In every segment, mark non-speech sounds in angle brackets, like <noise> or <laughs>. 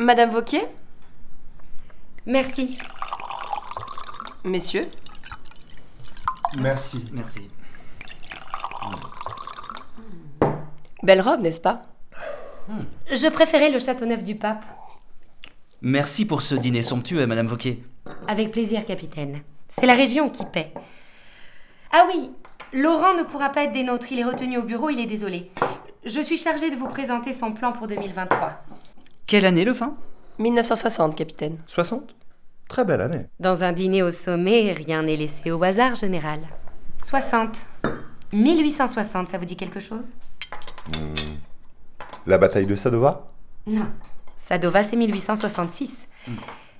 Madame Vauquier Merci. Messieurs Merci. Merci. Belle robe, n'est-ce pas? Je préférais le Châteauneuf du Pape. Merci pour ce dîner somptueux, Madame Vauquier. Avec plaisir, capitaine. C'est la région qui paie. Ah oui, Laurent ne pourra pas être des nôtres. Il est retenu au bureau, il est désolé. Je suis chargée de vous présenter son plan pour 2023. Quelle année le fin 1960, capitaine. 60 Très belle année. Dans un dîner au sommet, rien n'est laissé au hasard, général. 60. 1860, ça vous dit quelque chose? La bataille de Sadova Non. Sadova, c'est 1866.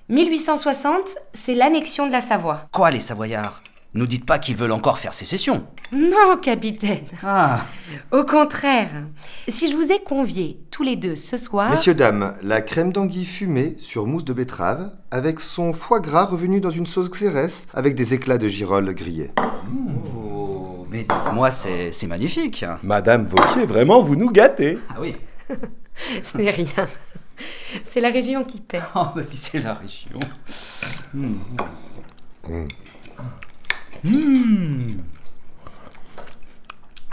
1860, c'est l'annexion de la Savoie. Quoi, les Savoyards? Nous dites pas qu'ils veulent encore faire sécession. Non, capitaine. Ah, Au contraire. Si je vous ai conviés tous les deux ce soir. Messieurs, dames, la crème d'anguille fumée sur mousse de betterave, avec son foie gras revenu dans une sauce xérès, avec des éclats de girolles grillés. oh, mais dites-moi, c'est c'est magnifique. Madame Vauquier, vraiment, vous nous gâtez. Ah oui. <laughs> Ce n'est rien. C'est la région qui paie. Oh, bah si c'est la région. Hmm. Hmm.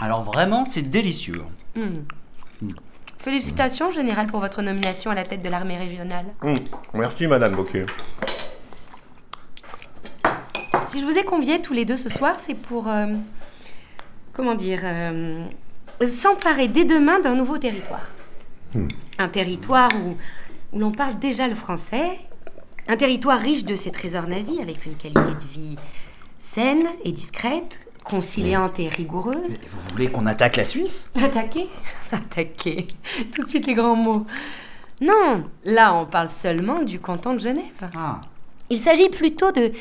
Alors vraiment, c'est délicieux. Hmm. Félicitations, Général, pour votre nomination à la tête de l'armée régionale. Merci, Madame Vauquier. Si je vous ai conviés tous les deux ce soir, c'est pour. euh, comment dire euh, S'emparer dès demain d'un nouveau territoire. Un territoire où, où l'on parle déjà le français. Un territoire riche de ses trésors nazis, avec une qualité de vie saine et discrète, conciliante et rigoureuse. Vous voulez qu'on attaque la Suisse? Attaquer? <laughs> Attaquer. Tout de suite les grands mots. Non, là on parle seulement du canton de Genève. Ah. Il s'agit plutôt de,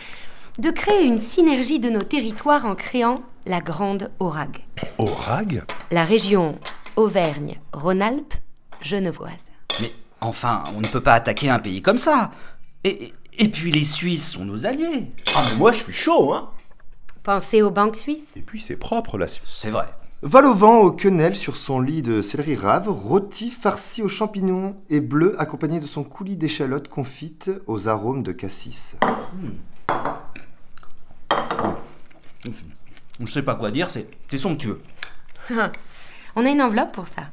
de créer une synergie de nos territoires en créant la Grande Aurag, Orag la région Auvergne-Rhône-Alpes genevoise. Mais enfin, on ne peut pas attaquer un pays comme ça. Et, et- puis les Suisses sont nos alliés. Ah, mais moi, je suis chaud, hein Pensez aux banques suisses. Et puis, c'est propre, la Suisse. C'est vrai. Vol au vent au quenelle sur son lit de céleri rave, rôti farci aux champignons et bleu accompagné de son coulis d'échalotes confites aux arômes de cassis. Je sais pas quoi dire, c'est c'est somptueux. <laughs> On a une enveloppe pour ça.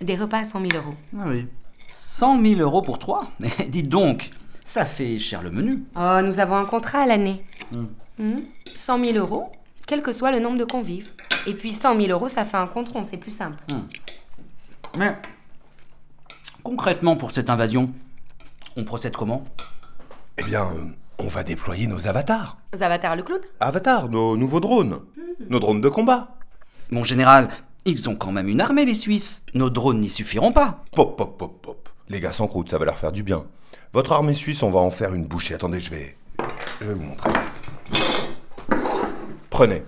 Des repas à 100 000 euros. Ah oui. 100 000 euros pour trois? <laughs> Dites donc, ça fait cher le menu. Oh, nous avons un contrat à l'année. Hmm. 100 000 euros, quel que soit le nombre de convives. Et puis 100 000 euros, ça fait un compte rond, c'est plus simple. Mais concrètement pour cette invasion, on procède comment? Eh bien, on va déployer nos avatars. Zavatar le clown? Avatars, nos nouveaux drones. Nos drones de combat. Mon général, ils ont quand même une armée les Suisses. Nos drones n'y suffiront pas. Pop, pop, pop, pop. Les gars sans croûte, ça va leur faire du bien. Votre armée suisse, on va en faire une bouchée. Attendez, je vais. Je vais vous montrer. Prenez.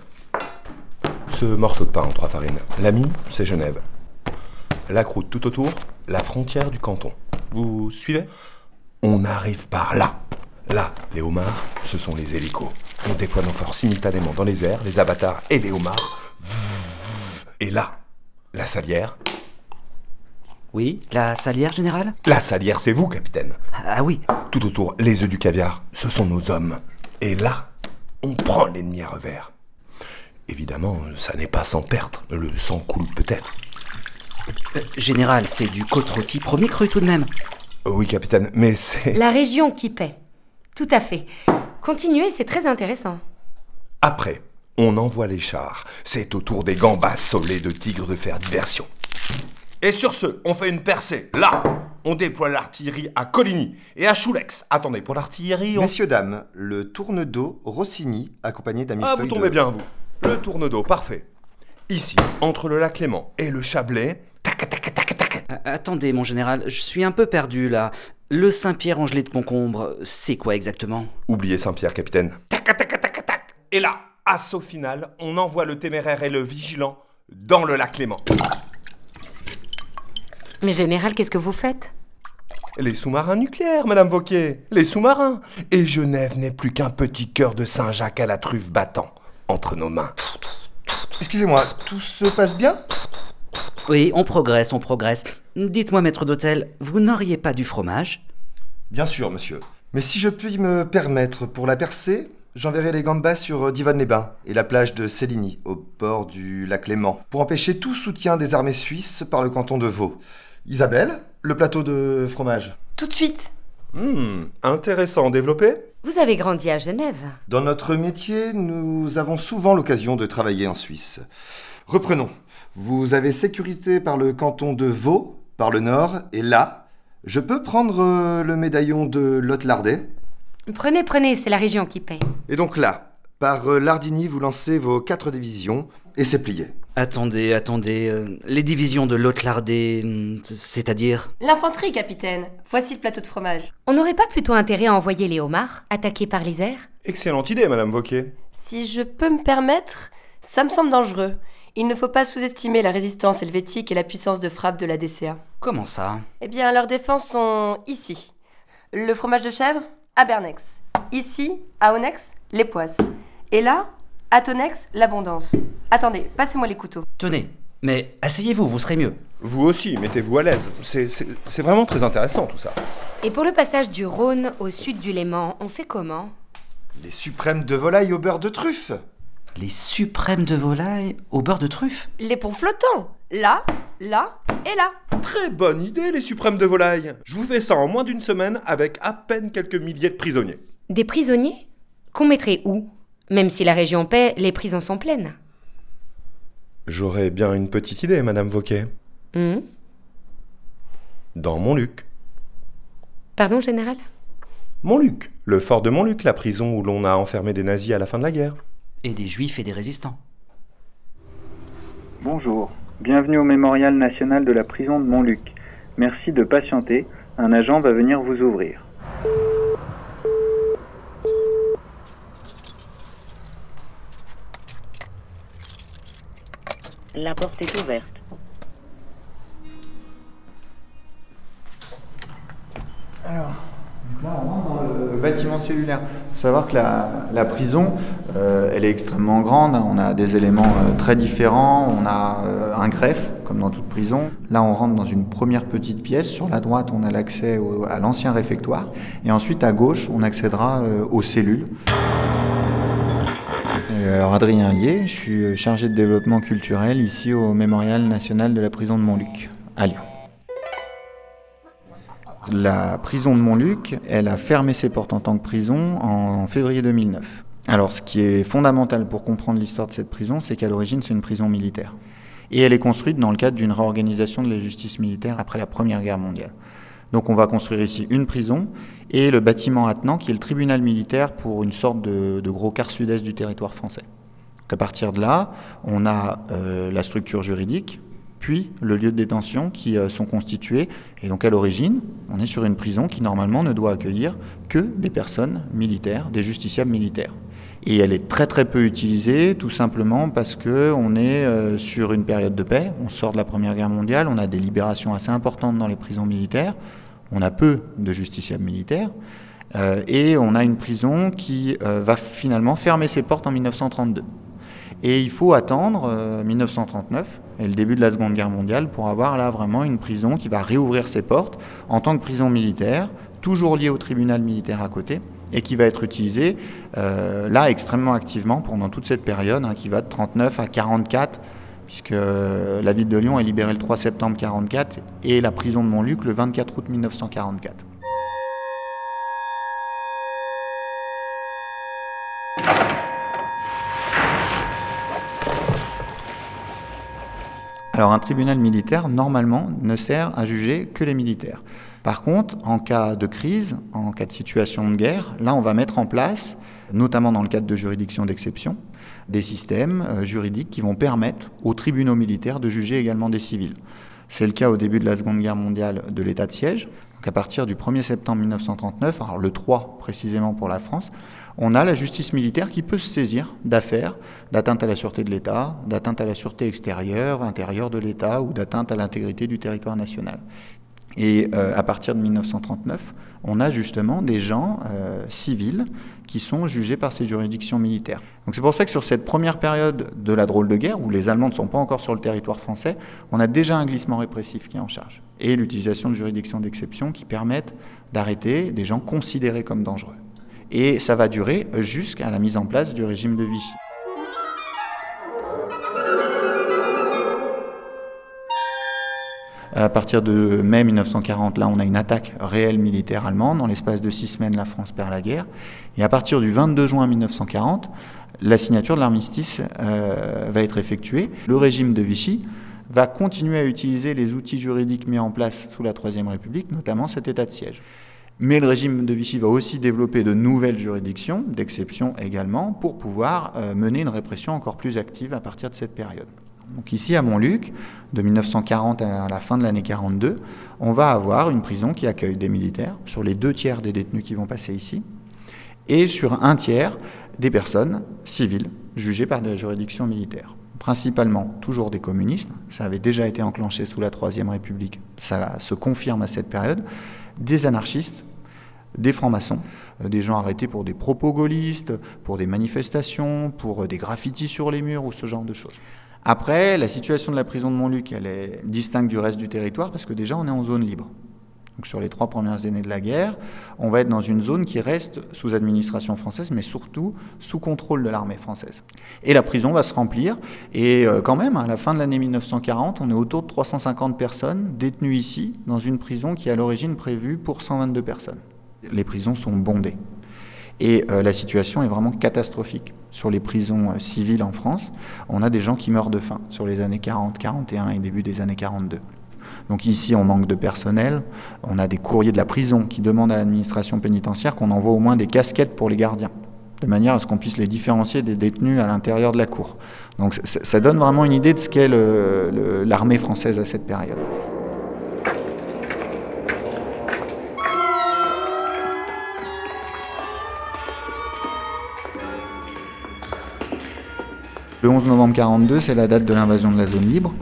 Ce morceau de pain en trois farines. L'ami, c'est Genève. La croûte tout autour, la frontière du canton. Vous suivez? On arrive par là. Là, les homards, ce sont les hélicos. On déploie nos forces simultanément dans les airs, les avatars et les homards. Et là, la salière. Oui, la salière générale? La salière, c'est vous, capitaine. Ah oui, Tout autour, les œufs du caviar, ce sont nos hommes. Et là, on prend l'ennemi à revers. Évidemment, ça n'est pas sans perte. Le sang coule peut-être. Euh, général, c'est du côte rôti premier cru tout de même. Euh, Oui, capitaine, mais c'est... La région qui paie. Tout à fait. Continuez, c'est très intéressant. Après, on envoie les chars. C'est au tour des gambas saulés de tigres de faire diversion. Et sur ce, on fait une percée. Là, on déploie l'artillerie à Coligny et à Choulex. Attendez, pour l'artillerie, on... Messieurs, dames, le tourne-dos Rossini, accompagné d'un Ah, vous tombez de- bien, vous. Le tourne-dos, parfait. Ici, entre le lac Léman et le Chablais, tac, tac, tac, tac. Euh, Attendez, mon général, je suis un peu perdu là. Le Saint-Pierre Angelé de Concombre, c'est quoi exactement? Oubliez Saint-Pierre, capitaine. Tac, tac, tac, tac, tac. Et là, assaut final, on envoie le téméraire et le vigilant dans le lac Léman. Mais général, qu'est-ce que vous faites? Les sous-marins nucléaires, Madame Vauquier. Les sous-marins. Et Genève n'est plus qu'un petit cœur de Saint-Jacques à la truffe battant entre nos mains. Excusez-moi, tout se passe bien? Oui, on progresse, on progresse. Dites-moi, maître d'hôtel, vous n'auriez pas du fromage? Bien sûr, monsieur. Mais si je puis me permettre, pour la percée, j'enverrai les gambas sur euh, Divonne-les-Bains et la plage de Céligny, au bord du lac Léman, pour empêcher tout soutien des armées suisses par le canton de Vaud. Isabelle, le plateau de fromage. Tout de suite. Hmm, intéressant. Développé Vous avez grandi à Genève. Dans notre métier, nous avons souvent l'occasion de travailler en Suisse. Reprenons. Vous avez sécurité par le canton de Vaud, par le nord, et là, je peux prendre euh, le médaillon de Lot-Lardet Prenez, prenez, c'est la région qui paye. Et donc là, par euh, Lardigny, vous lancez vos quatre divisions, et c'est plié. Attendez, attendez, euh, les divisions de l'Haute-Lardais, hmm, c'est-à-dire L'infanterie, capitaine. Voici le plateau de fromage. On n'aurait pas plutôt intérêt à envoyer les homards, attaqués par l'Isère Excellente idée, Madame Vauquier. Si je peux me permettre, ça me semble dangereux. Il ne faut pas sous-estimer la résistance helvétique et la puissance de frappe de la DCA. Comment ça? Eh bien, leurs défenses sont ici. Le fromage de chèvre, à Bernex. Ici, à Onex, les poisses. Et là, à Tonex, l'abondance. Attendez, passez-moi les couteaux. Tenez, mais asseyez-vous, vous serez mieux. Vous aussi, mettez-vous à l'aise. C'est- C'est c'est vraiment très intéressant tout ça. Et pour le passage du Rhône au sud du Léman, on fait comment? Les suprêmes de volaille au beurre de truffe Les suprêmes de volaille au beurre de truffe? Les ponts flottants. Là, là et là. Très bonne idée, les suprêmes de volaille. Je vous fais ça en moins d'une semaine avec à peine quelques milliers de prisonniers. Des prisonniers? Qu'on mettrait où? Même si la région paie, les prisons sont pleines. J'aurais bien une petite idée, Madame Vauquier. Hmm? Dans Montluc. Pardon, général? Montluc. Le fort de Montluc, la prison où l'on a enfermé des nazis à la fin de la guerre. Et des juifs et des résistants. Bonjour, bienvenue au Mémorial national de la prison de Montluc. Merci de patienter, un agent va venir vous ouvrir. La porte est ouverte. Alors, là, on rentre dans le bâtiment cellulaire. Il faut savoir que la, prison, euh, elle est extrêmement grande. On a des éléments euh, très différents. On a euh, un greffe, comme dans toute prison. Là, on rentre dans une première petite pièce. Sur la droite, on a l'accès à l'ancien réfectoire. Et ensuite, à gauche, on accédera aux cellules. Euh, alors, Adrien Lier, je suis euh, chargé de développement culturel ici au Mémorial national de la prison de Montluc, à Lyon. La prison de Montluc, elle a fermé ses portes en tant que prison en février 2009. Alors, ce qui est fondamental pour comprendre l'histoire de cette prison, c'est qu'à l'origine, c'est une prison militaire. Et elle est construite dans le cadre d'une réorganisation de la justice militaire après la Première Guerre mondiale. Donc, on va construire ici une prison et le bâtiment attenant, qui est le tribunal militaire pour une sorte de, gros quart sud-est du territoire français. Donc, à partir de là, on a euh, la structure juridique, puis le lieu de détention qui euh, sont constitués. Et donc à l'origine, on est sur une prison qui normalement ne doit accueillir que des personnes militaires, des justiciables militaires. Et elle est très très peu utilisée, tout simplement parce que on est euh, sur une période de paix. On sort de la Première Guerre mondiale, on a des libérations assez importantes dans les prisons militaires. On a peu de justiciables militaires. Euh, et on a une prison qui euh, va finalement fermer ses portes en 1932. Et il faut attendre euh, 1939 et le début de la Seconde Guerre mondiale pour avoir là vraiment une prison qui va réouvrir ses portes en tant que prison militaire, toujours liée au tribunal militaire à côté, et qui va être utilisé euh, là extrêmement activement pendant toute cette période hein, qui va de 39 à 44 puisque euh, la ville de Lyon est libérée le 3 septembre 44 et la prison de Montluc le 24 août 1944. Alors un tribunal militaire, normalement, ne sert à juger que les militaires. Par contre, en cas de crise, en cas de situation de guerre, là, on va mettre en place, notamment dans le cadre de juridictions d'exception, des systèmes euh, juridiques qui vont permettre aux tribunaux militaires de juger également des civils. C'est le cas au début de la Seconde Guerre mondiale de l'état de siège. Donc à partir du 1er septembre 1939, alors le 3 précisément pour la France, on a la justice militaire qui peut se saisir d'affaires d'atteinte à la sûreté de l'État, d'atteinte à la sûreté extérieure, intérieure de l'État ou d'atteinte à l'intégrité du territoire national. Et euh, à partir de 1939, on a justement des gens euh, civils qui sont jugés par ces juridictions militaires. Donc c'est pour ça que sur cette première période de la drôle de guerre, où les Allemands ne sont pas encore sur le territoire français, on a déjà un glissement répressif qui est en charge, et l'utilisation de juridictions d'exception qui permettent d'arrêter des gens considérés comme dangereux. Et ça va durer jusqu'à la mise en place du régime de Vichy. À partir de mai 1940, là, on a une attaque réelle militaire allemande. Dans l'espace de six semaines, la France perd la guerre. Et à partir du 22 juin 1940, la signature de l'armistice euh, va être effectuée. Le régime de Vichy va continuer à utiliser les outils juridiques mis en place sous la Troisième République, notamment cet état de siège. Mais le régime de Vichy va aussi développer de nouvelles juridictions, d'exception également, pour pouvoir euh, mener une répression encore plus active à partir de cette période. Donc ici à Montluc, de 1940 à la fin de l'année 42, on va avoir une prison qui accueille des militaires, sur les deux tiers des détenus qui vont passer ici, et sur un tiers des personnes civiles jugées par des juridictions militaires. Principalement toujours des communistes, ça avait déjà été enclenché sous la Troisième République, ça se confirme à cette période, des anarchistes, des francs-maçons, euh, des gens arrêtés pour des propos gaullistes, pour des manifestations, pour des graffitis sur les murs ou ce genre de choses. Après, la situation de la prison de Montluc, elle est distincte du reste du territoire parce que déjà on est en zone libre. Donc sur les trois premières années de la guerre, on va être dans une zone qui reste sous administration française, mais surtout sous contrôle de l'armée française. Et la prison va se remplir. Et euh, quand même, à la fin de l'année 1940, on est autour de 350 personnes détenues ici, dans une prison qui est à l'origine prévue pour 122 personnes. Les prisons sont bondées. Et euh, la situation est vraiment catastrophique. Sur les prisons euh, civiles en France, on a des gens qui meurent de faim sur les années 40, 41 et début des années 42. Donc ici, on manque de personnel. On a des courriers de la prison qui demandent à l'administration pénitentiaire qu'on envoie au moins des casquettes pour les gardiens, de manière à ce qu'on puisse les différencier des détenus à l'intérieur de la cour. Donc ça donne vraiment une idée de ce qu'est l'armée française à cette période. Le 11 novembre 1942, c'est la date de l'invasion de la zone libre.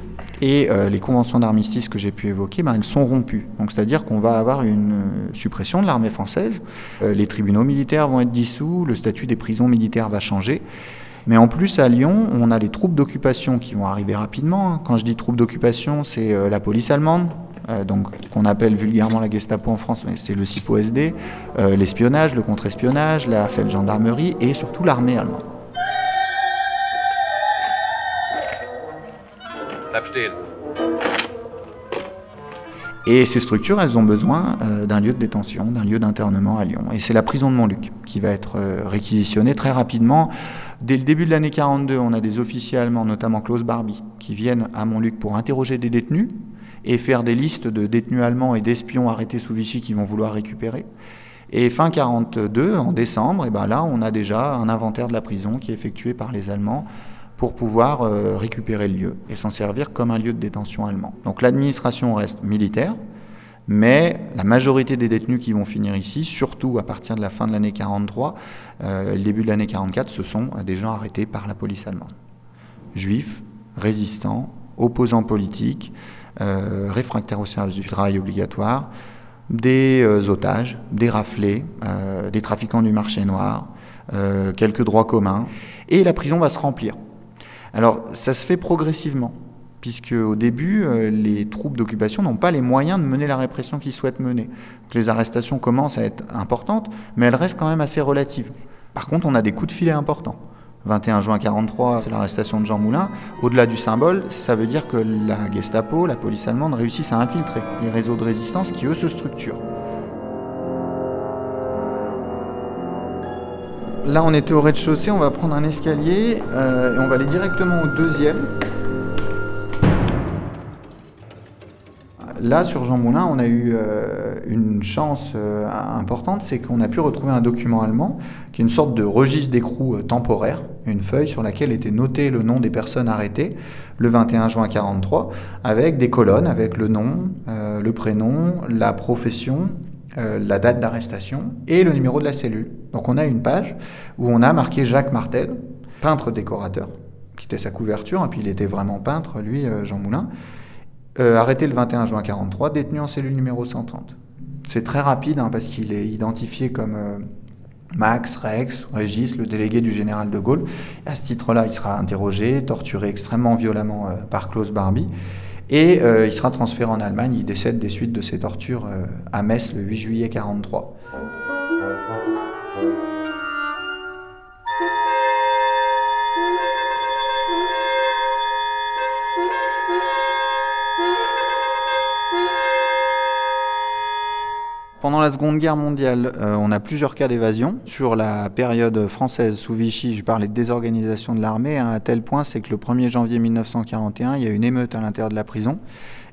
Et euh, les conventions d'armistice que j'ai pu évoquer, ben, elles sont rompues. Donc, c'est-à-dire qu'on va avoir une euh, suppression de l'armée française. Euh, les tribunaux militaires vont être dissous, le statut des prisons militaires va changer. Mais en plus, à Lyon, on a les troupes d'occupation qui vont arriver rapidement. Hein. Quand je dis troupes d'occupation, c'est la police allemande, donc qu'on appelle vulgairement la Gestapo en France, mais c'est le CIPO-SD, l'espionnage, le contre-espionnage, la gendarmerie et surtout l'armée allemande. Et ces structures, elles ont besoin euh, d'un lieu de détention, d'un lieu d'internement à Lyon. Et c'est la prison de Montluc qui va être euh, réquisitionnée très rapidement. Dès le début de l'année 42, on a des officiers allemands, notamment Klaus Barbie, qui viennent à Montluc pour interroger des détenus et faire des listes de détenus allemands et d'espions arrêtés sous Vichy qui vont vouloir récupérer. Et fin 42, en décembre, et ben là, on a déjà un inventaire de la prison qui est effectué par les Allemands pour pouvoir euh, récupérer le lieu et s'en servir comme un lieu de détention allemand. Donc l'administration reste militaire, mais la majorité des détenus qui vont finir ici, surtout à partir de la fin de l'année 43 euh, le début de l'année 44, ce sont des gens arrêtés par la police allemande. Juifs, résistants, opposants politiques, euh, réfractaires au service du travail obligatoire, des otages, des raflés, des trafiquants du marché noir, quelques droits communs, et la prison va se remplir. Alors ça se fait progressivement, puisque au début, euh, les troupes d'occupation n'ont pas les moyens de mener la répression qu'ils souhaitent mener. les arrestations commencent à être importantes, mais elles restent quand même assez relatives. Par contre, on a des coups de filet importants. 21 juin 43, c'est l'arrestation de Jean Moulin. Au-delà du symbole, ça veut dire que la Gestapo, la police allemande, réussissent à infiltrer les réseaux de résistance qui, eux, se structurent. Là, on était au rez-de-chaussée, on va prendre un escalier euh, et on va aller directement au deuxième. Là, sur Jean Moulin, on a eu euh, une chance euh, importante, c'est qu'on a pu retrouver un document allemand qui est une sorte de registre d'écrou temporaire, une feuille sur laquelle était noté le nom des personnes arrêtées le 21 juin 43, avec des colonnes, avec le nom, le prénom, la profession, la date d'arrestation et le numéro de la cellule. Donc on a une page où on a marqué Jacques Martel, peintre décorateur, qui était sa couverture, et puis il était vraiment peintre, lui, Jean Moulin. Euh, arrêté le 21 juin 43, détenu en cellule numéro 130. C'est très rapide hein, parce qu'il est identifié comme euh, Max, Rex, Régis, le délégué du général de Gaulle. À ce titre-là, il sera interrogé, torturé extrêmement violemment euh, par Klaus Barbie. Et il sera transféré en Allemagne. Il décède des suites de ces tortures à Metz le 8 juillet 43. Pendant la Seconde Guerre mondiale, euh, on a plusieurs cas d'évasion. Sur la période française sous Vichy, je parlais de désorganisation de l'armée, hein, à tel point c'est que le 1er janvier 1941, il y a une émeute à l'intérieur de la prison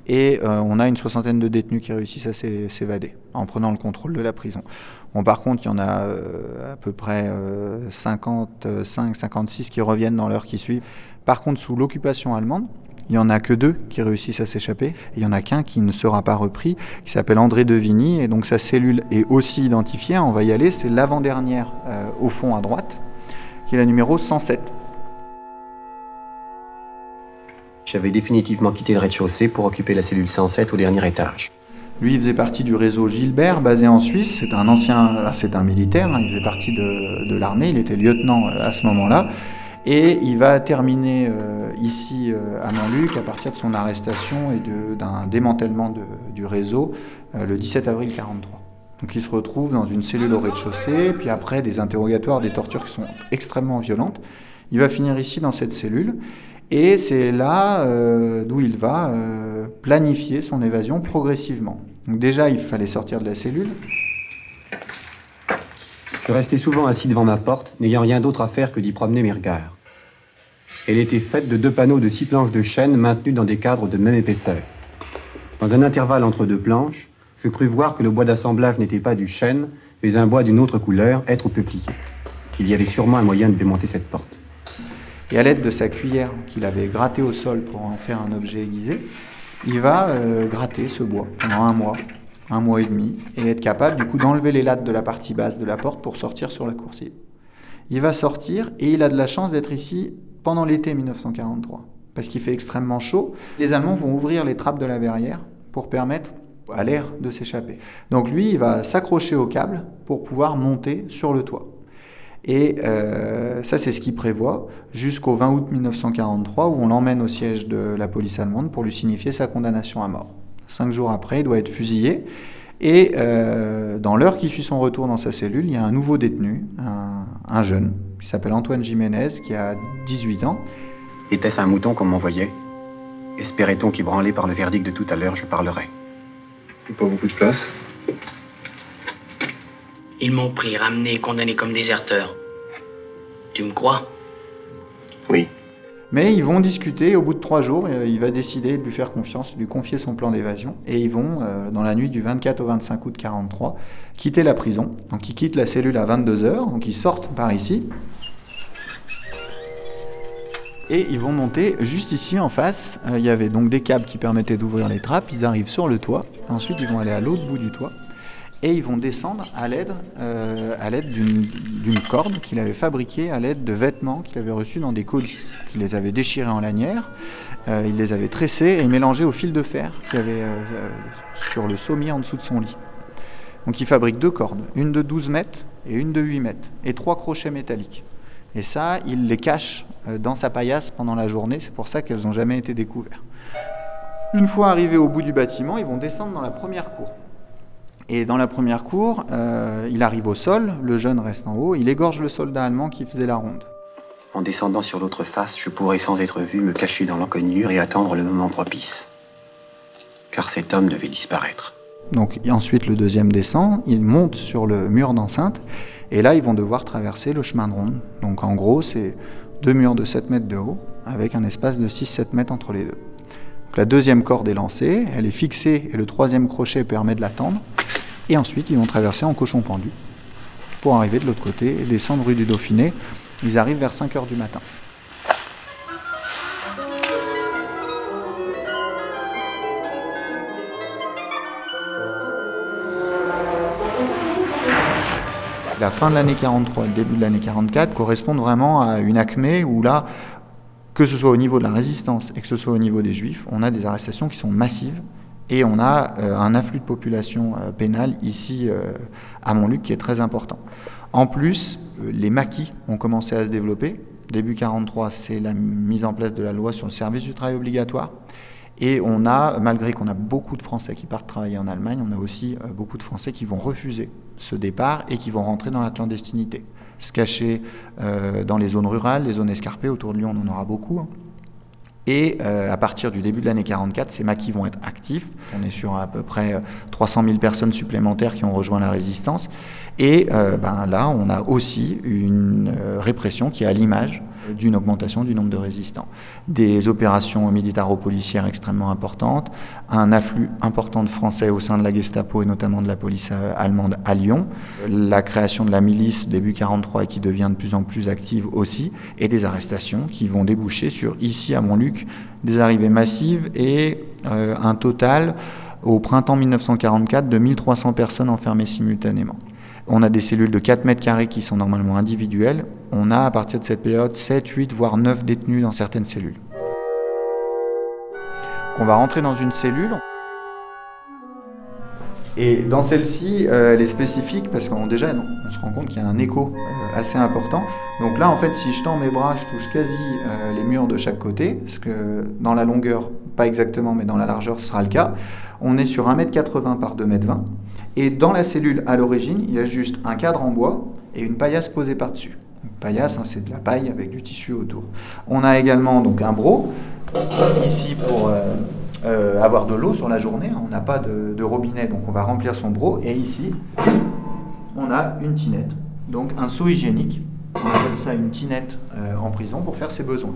et euh, on a une soixantaine de détenus qui réussissent à s'évader en prenant le contrôle de la prison. Par contre, il y en a euh, à peu près 55, 56 qui reviennent dans l'heure qui suit. Par contre, sous l'occupation allemande, il n'y en a que deux qui réussissent à s'échapper. Il y en a qu'un qui ne sera pas repris, qui s'appelle André Devigny. Et donc sa cellule est aussi identifiée. On va y aller. C'est l'avant-dernière euh, au fond à droite, qui est la numéro 107. J'avais définitivement quitté le rez-de-chaussée pour occuper la cellule 107 au dernier étage. Lui, il faisait partie du réseau Gilbert, basé en Suisse. C'est un ancien, ah, c'est un militaire. Hein. il faisait partie de, de l'armée. Il était lieutenant euh, à ce moment-là. Et il va terminer euh, ici euh, à Montluc à partir de son arrestation et d'un démantèlement du réseau euh, le 17 avril 1943. Donc il se retrouve dans une cellule au rez-de-chaussée, puis après des interrogatoires, des tortures qui sont extrêmement violentes. Il va finir ici dans cette cellule. Et c'est là d'où il va planifier son évasion progressivement. Donc déjà, il fallait sortir de la cellule. Je restais souvent assis devant ma porte, n'ayant rien d'autre à faire que d'y promener mes regards. Elle était faite de deux panneaux de six planches de chêne maintenus dans des cadres de même épaisseur. Dans un intervalle entre deux planches, je crus voir que le bois d'assemblage n'était pas du chêne, mais un bois d'une autre couleur, être peuplier. Il y avait sûrement un moyen de démonter cette porte. Et à l'aide de sa cuillère qu'il avait grattée au sol pour en faire un objet aiguisé, il va euh, gratter ce bois pendant un mois, un mois et demi, et être capable du coup d'enlever les lattes de la partie basse de la porte pour sortir sur la coursive. Il va sortir et il a de la chance d'être ici pendant l'été 1943, parce qu'il fait extrêmement chaud. Les Allemands vont ouvrir les trappes de la verrière pour permettre à l'air de s'échapper. Donc lui, il va s'accrocher au câble pour pouvoir monter sur le toit. Et euh, ça, c'est ce qu'il prévoit jusqu'au 20 août 1943, où on l'emmène au siège de la police allemande pour lui signifier sa condamnation à mort. Cinq jours après, il doit être fusillé. Et euh, dans l'heure qui suit son retour dans sa cellule, il y a un nouveau détenu, un, jeune, qui s'appelle Antoine Jiménez, qui a 18 ans. Était-ce un mouton qu'on m'envoyait? Espérait-on qu'ébranlé par le verdict de tout à l'heure, je parlerais Pas beaucoup de place. Ils m'ont pris, ramené, condamné comme déserteur. Tu me crois? Oui. Mais ils vont discuter, au bout de trois jours, euh, il va décider de lui faire confiance, de lui confier son plan d'évasion, et ils vont, euh, dans la nuit du 24 au 25 août 43, quitter la prison. Donc ils quittent la cellule à 22h, donc ils sortent par ici, et ils vont monter juste ici en face. Euh, il y avait donc des câbles qui permettaient d'ouvrir les trappes, ils arrivent sur le toit, ensuite ils vont aller à l'autre bout du toit, et ils vont descendre à l'aide euh, d'une corde qu'il avait fabriquée à l'aide de vêtements qu'il avait reçus dans des colis. Il les avait déchirés en lanière, euh, il les avait tressés et mélangés au fil de fer qu'il avait euh, sur le sommier en dessous de son lit. Donc il fabrique deux cordes, une de 12 mètres et une de 8 mètres, et trois crochets métalliques. Et ça, il les cache dans sa paillasse pendant la journée, c'est pour ça qu'elles n'ont jamais été découvertes. Une fois arrivés au bout du bâtiment, ils vont descendre dans la première cour. Et dans la première cour, euh, il arrive au sol, le jeune reste en haut, il égorge le soldat allemand qui faisait la ronde. En descendant sur l'autre face, je pourrais sans être vu me cacher dans l'encoignure et attendre le moment propice. Car cet homme devait disparaître. Donc ensuite le deuxième descend, il monte sur le mur d'enceinte, et là ils vont devoir traverser le chemin de ronde. Donc en gros c'est deux murs de 7 mètres de haut, avec un espace de 6-7 mètres entre les deux. La deuxième corde est lancée, elle est fixée et le troisième crochet permet de la tendre. Et ensuite, ils vont traverser en cochon pendu pour arriver de l'autre côté et descendre rue du Dauphiné. Ils arrivent vers 5 heures du matin. La fin de l'année 43 et le début de l'année 44 correspondent vraiment à une acmé où là, que ce soit au niveau de la résistance et que ce soit au niveau des juifs, on a des arrestations qui sont massives et on a euh, un afflux de population euh, pénale ici euh, à Montluc qui est très important. En plus, les maquis ont commencé à se développer. Début 43, c'est la mise en place de la loi sur le service du travail obligatoire. Et on a, malgré qu'on a beaucoup de Français qui partent travailler en Allemagne, on a aussi beaucoup de Français qui vont refuser ce départ et qui vont rentrer dans la clandestinité. Se cacher dans les zones rurales, les zones escarpées, autour de Lyon on en aura beaucoup. Hein. Et euh, à partir du début de l'année 44, ces maquis vont être actifs. On est sur à peu près 300 euh, 000 personnes supplémentaires qui ont rejoint la résistance. Et euh, ben, là, on a aussi une répression qui est à l'image d'une augmentation du nombre de résistants. Des opérations militaro-policières extrêmement importantes, un afflux important de Français au sein de la Gestapo et notamment de la police allemande à Lyon, la création de la milice début 43 et qui devient de plus en plus active aussi, et des arrestations qui vont déboucher sur, ici à Montluc, des arrivées massives et euh, un total au printemps 1944 de 1300 personnes enfermées simultanément. On a des cellules de 4 mètres carrés qui sont normalement individuelles. On a à partir de cette période 7, 8, voire 9 détenus dans certaines cellules. On va rentrer dans une cellule. Et dans celle-ci, euh, elle est spécifique parce qu'on déjà on se rend compte qu'il y a un écho euh, assez important. Donc là, en fait, si je tends mes bras, je touche quasi euh, les murs de chaque côté, parce que dans la longueur, pas exactement, mais dans la largeur, ce sera le cas. On est sur 1m80 par 2m20. Et dans la cellule, à l'origine, il y a juste un cadre en bois et une paillasse posée par-dessus. Une paillasse, hein, c'est de la paille avec du tissu autour. On a également un bro, ici pour euh, euh, avoir de l'eau sur la journée. On n'a pas de, robinet, donc on va remplir son bro. Et ici, on a une tinette, donc un seau hygiénique. On appelle ça une tinette euh, en prison pour faire ses besoins.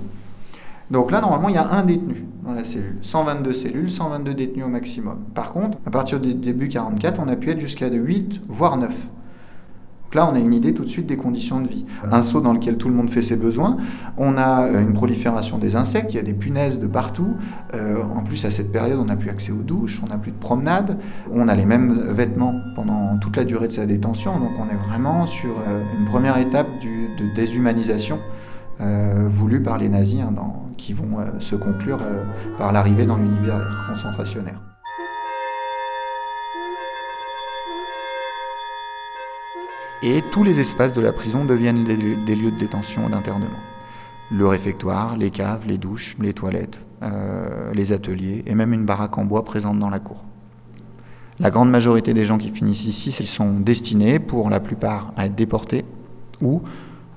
Donc là, normalement, il y a un détenu dans la cellule. 122 cellules, 122 détenus au maximum. Par contre, à partir du début 44, on a pu être jusqu'à 8, voire 9. Donc là, on a une idée tout de suite des conditions de vie. Un seau dans lequel tout le monde fait ses besoins. On a euh, une prolifération des insectes, il y a des punaises de partout. Euh, en plus, à cette période, on n'a plus accès aux douches, on n'a plus de promenade. On a les mêmes vêtements pendant toute la durée de sa détention. Donc on est vraiment sur euh, une première étape de déshumanisation voulue par les nazis hein, dans, qui vont euh, se conclure euh, par l'arrivée dans l'univers concentrationnaire. Et tous les espaces de la prison deviennent des lieux de détention et d'internement. Le réfectoire, les caves, les douches, les toilettes, euh, les ateliers et même une baraque en bois présente dans la cour. La grande majorité des gens qui finissent ici, ils sont destinés pour la plupart à être déportés ou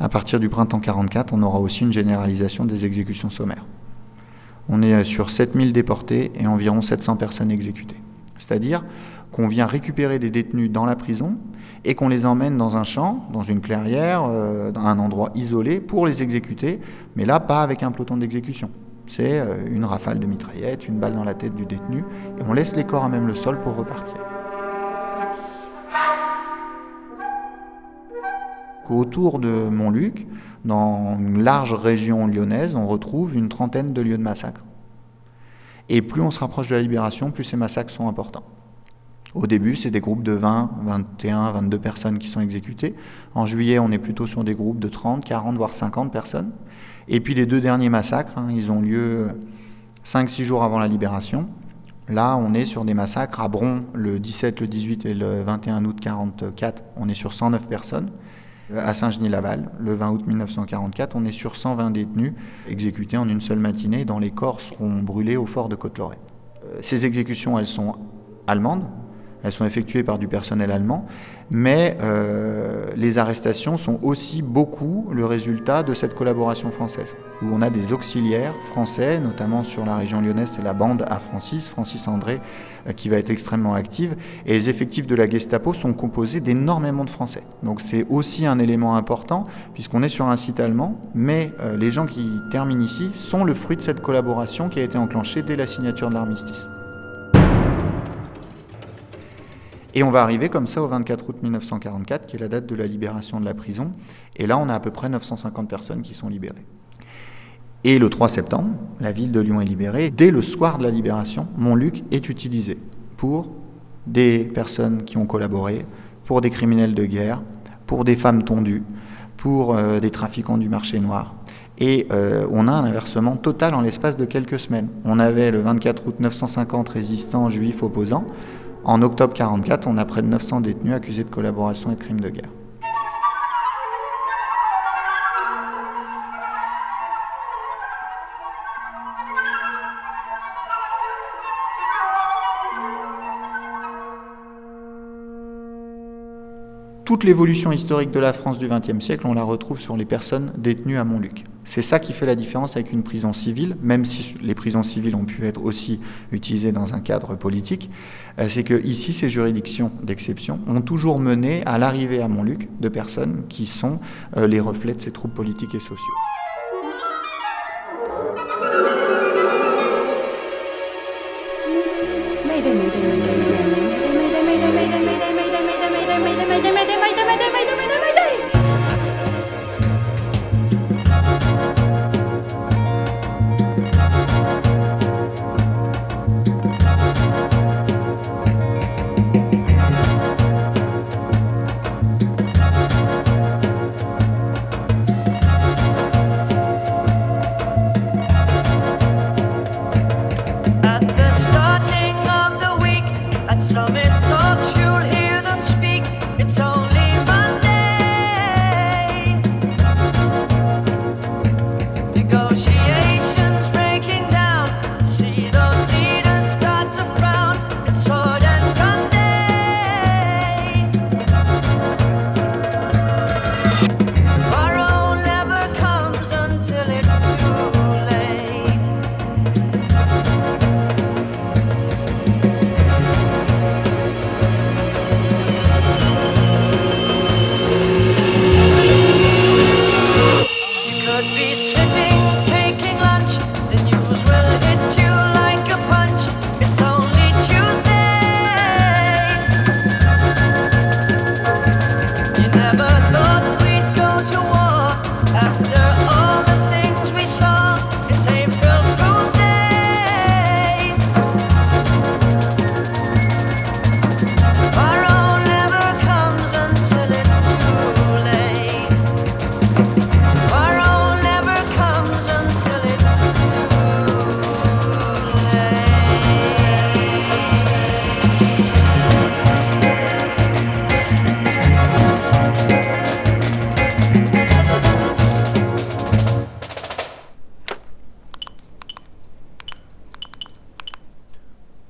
à partir du printemps 44, on aura aussi une généralisation des exécutions sommaires. On est sur 7000 déportés et environ 700 personnes exécutées. C'est-à-dire qu'on vient récupérer des détenus dans la prison et qu'on les emmène dans un champ, dans une clairière, euh, dans un endroit isolé pour les exécuter, mais là pas avec un peloton d'exécution. C'est euh, une rafale de mitraillette, une balle dans la tête du détenu, et on laisse les corps à même le sol pour repartir. Autour de Montluc, dans une large région lyonnaise, on retrouve une trentaine de lieux de massacre. Et plus on se rapproche de la libération, plus ces massacres sont importants. Au début, c'est des groupes de 20, 21, 22 personnes qui sont exécutées. En juillet, on est plutôt sur des groupes de 30, 40, voire 50 personnes. Et puis les deux derniers massacres, hein, ils ont lieu 5-6 jours avant la libération. Là, on est sur des massacres à Bron le 17, le 18 et le 21 août 1944. On est sur 109 personnes. Euh, à Saint-Genis-Laval, le 20 août 1944. On est sur 120 détenus exécutés en une seule matinée, dont les corps seront brûlés au fort de Côte-Lorraine. Euh, ces exécutions, elles sont allemandes, elles sont effectuées par du personnel allemand, mais euh, les arrestations sont aussi beaucoup le résultat de cette collaboration française, où on a des auxiliaires français, notamment sur la région lyonnaise, c'est la bande à Francis, Francis André, euh, qui va être extrêmement active, et les effectifs de la Gestapo sont composés d'énormément de Français. Donc c'est aussi un élément important, puisqu'on est sur un site allemand, mais euh, les gens qui terminent ici sont le fruit de cette collaboration qui a été enclenchée dès la signature de l'armistice. Et on va arriver comme ça au 24 août 1944, qui est la date de la libération de la prison. Et là, on a à peu près 950 personnes qui sont libérées. Et le 3 septembre, la ville de Lyon est libérée. Dès le soir de la libération, Montluc est utilisé pour des personnes qui ont collaboré, pour des criminels de guerre, pour des femmes tondues, pour euh, des trafiquants du marché noir. Et euh, on a un inversement total en l'espace de quelques semaines. On avait le 24 août 950 résistants juifs opposants. En octobre 44, on a près de 900 détenus accusés de collaboration et de crimes de guerre. Toute l'évolution historique de la France du XXe siècle, on la retrouve sur les personnes détenues à Montluc. C'est ça qui fait la différence avec une prison civile, même si les prisons civiles ont pu être aussi utilisées dans un cadre politique. Euh, c'est que ici, ces juridictions d'exception ont toujours mené à l'arrivée à Montluc de personnes qui sont euh, les reflets de ces troubles politiques et sociaux.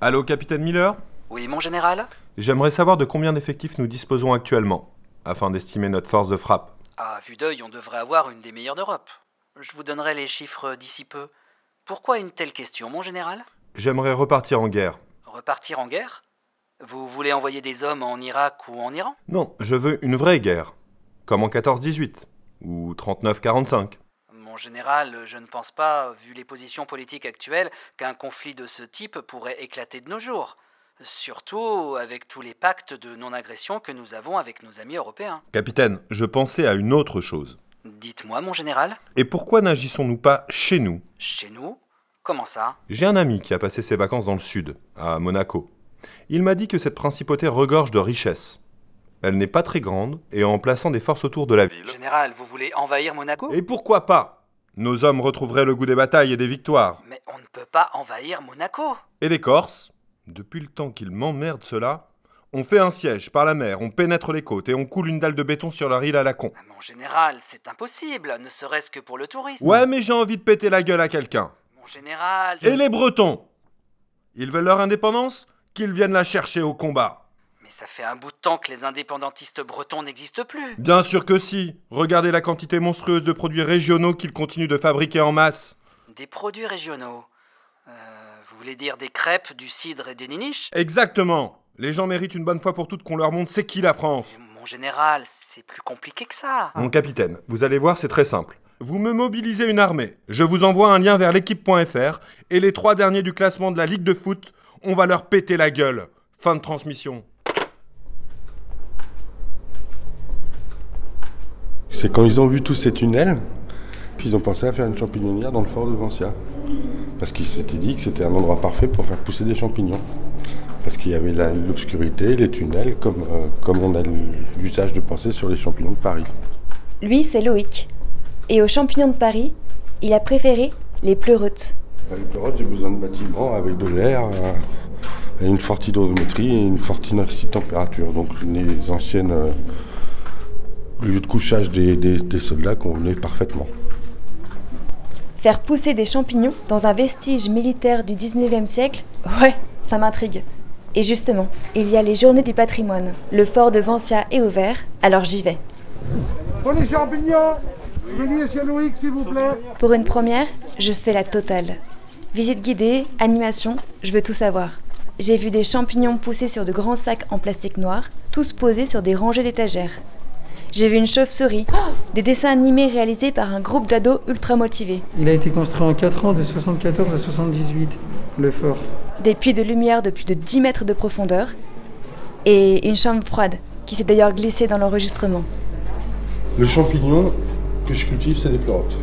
Allô, capitaine Miller? Oui, mon général? J'aimerais savoir de combien d'effectifs nous disposons actuellement, afin d'estimer notre force de frappe. À vue d'œil, on devrait avoir une des meilleures d'Europe. Je vous donnerai les chiffres d'ici peu. Pourquoi une telle question, mon général? J'aimerais repartir en guerre. Repartir en guerre? Vous voulez envoyer des hommes en Irak ou en Iran? Non, je veux une vraie guerre. Comme en 14-18, ou 39-45. Mon général, je ne pense pas, vu les positions politiques actuelles, qu'un conflit de ce type pourrait éclater de nos jours. Surtout avec tous les pactes de non-agression que nous avons avec nos amis européens. Capitaine, je pensais à une autre chose. Dites-moi, mon général. Et pourquoi n'agissons-nous pas chez nous? Chez nous? Comment ça? J'ai un ami qui a passé ses vacances dans le sud, à Monaco. Il m'a dit que cette principauté regorge de richesses. Elle n'est pas très grande, et en plaçant des forces autour de la ville. Général, vous voulez envahir Monaco? Et pourquoi pas? Nos hommes retrouveraient le goût des batailles et des victoires. Mais on ne peut pas envahir Monaco. Et les Corses Depuis le temps qu'ils m'emmerdent cela, on fait un siège par la mer, on pénètre les côtes et on coule une dalle de béton sur leur île à la con. Mon général, c'est impossible, ne serait-ce que pour le tourisme. Ouais, mais j'ai envie de péter la gueule à quelqu'un. Mon général. Et les Bretons? Ils veulent leur indépendance? Qu'ils viennent la chercher au combat. Ça fait un bout de temps que les indépendantistes bretons n'existent plus. Bien sûr que si. Regardez la quantité monstrueuse de produits régionaux qu'ils continuent de fabriquer en masse. Des produits régionaux. Euh, vous voulez dire des crêpes, du cidre et des niniches? Exactement. Les gens méritent une bonne fois pour toutes qu'on leur montre c'est qui la France. Mon général, c'est plus compliqué que ça. Mon capitaine, vous allez voir, c'est très simple. Vous me mobilisez une armée. Je vous envoie un lien vers l'équipe.fr et les trois derniers du classement de la Ligue de foot, on va leur péter la gueule. Fin de transmission. C'est quand ils ont vu tous ces tunnels, puis ils ont pensé à faire une champignonnière dans le fort de Vancia. Parce qu'ils s'étaient dit que c'était un endroit parfait pour faire pousser des champignons. Parce qu'il y avait l'obscurité, les tunnels, comme, euh, comme on a l'usage de penser sur les champignons de Paris. Lui, c'est Loïc. Et aux champignons de Paris, il a préféré les pleureutes. Avec le reste, j'ai besoin de bâtiments avec de l'air, euh, et une forte hydrométrie et une forte inertie de température. Donc les anciennes euh, lieux de couchage des, des- des soldats convenaient parfaitement. Faire pousser des champignons dans un vestige militaire du 19e siècle, ouais, ça m'intrigue. Et justement, il y a les journées du patrimoine. Le fort de Vancia est ouvert, alors j'y vais. Pour les champignons, venez chez Loïc s'il vous plaît. Pour une première, je fais la totale. Visite guidée, animation, je veux tout savoir. J'ai vu des champignons pousser sur de grands sacs en plastique noir, tous posés sur des rangées d'étagères. J'ai vu une chauve-souris, des dessins animés réalisés par un groupe d'ados ultra motivés, Il a été construit en 4 ans, de 74 à 78, le fort. des puits de lumière de plus de 10 mètres de profondeur, et une chambre froide qui s'est d'ailleurs glissée dans l'enregistrement. Le champignon que je cultive, c'est des pleurotes.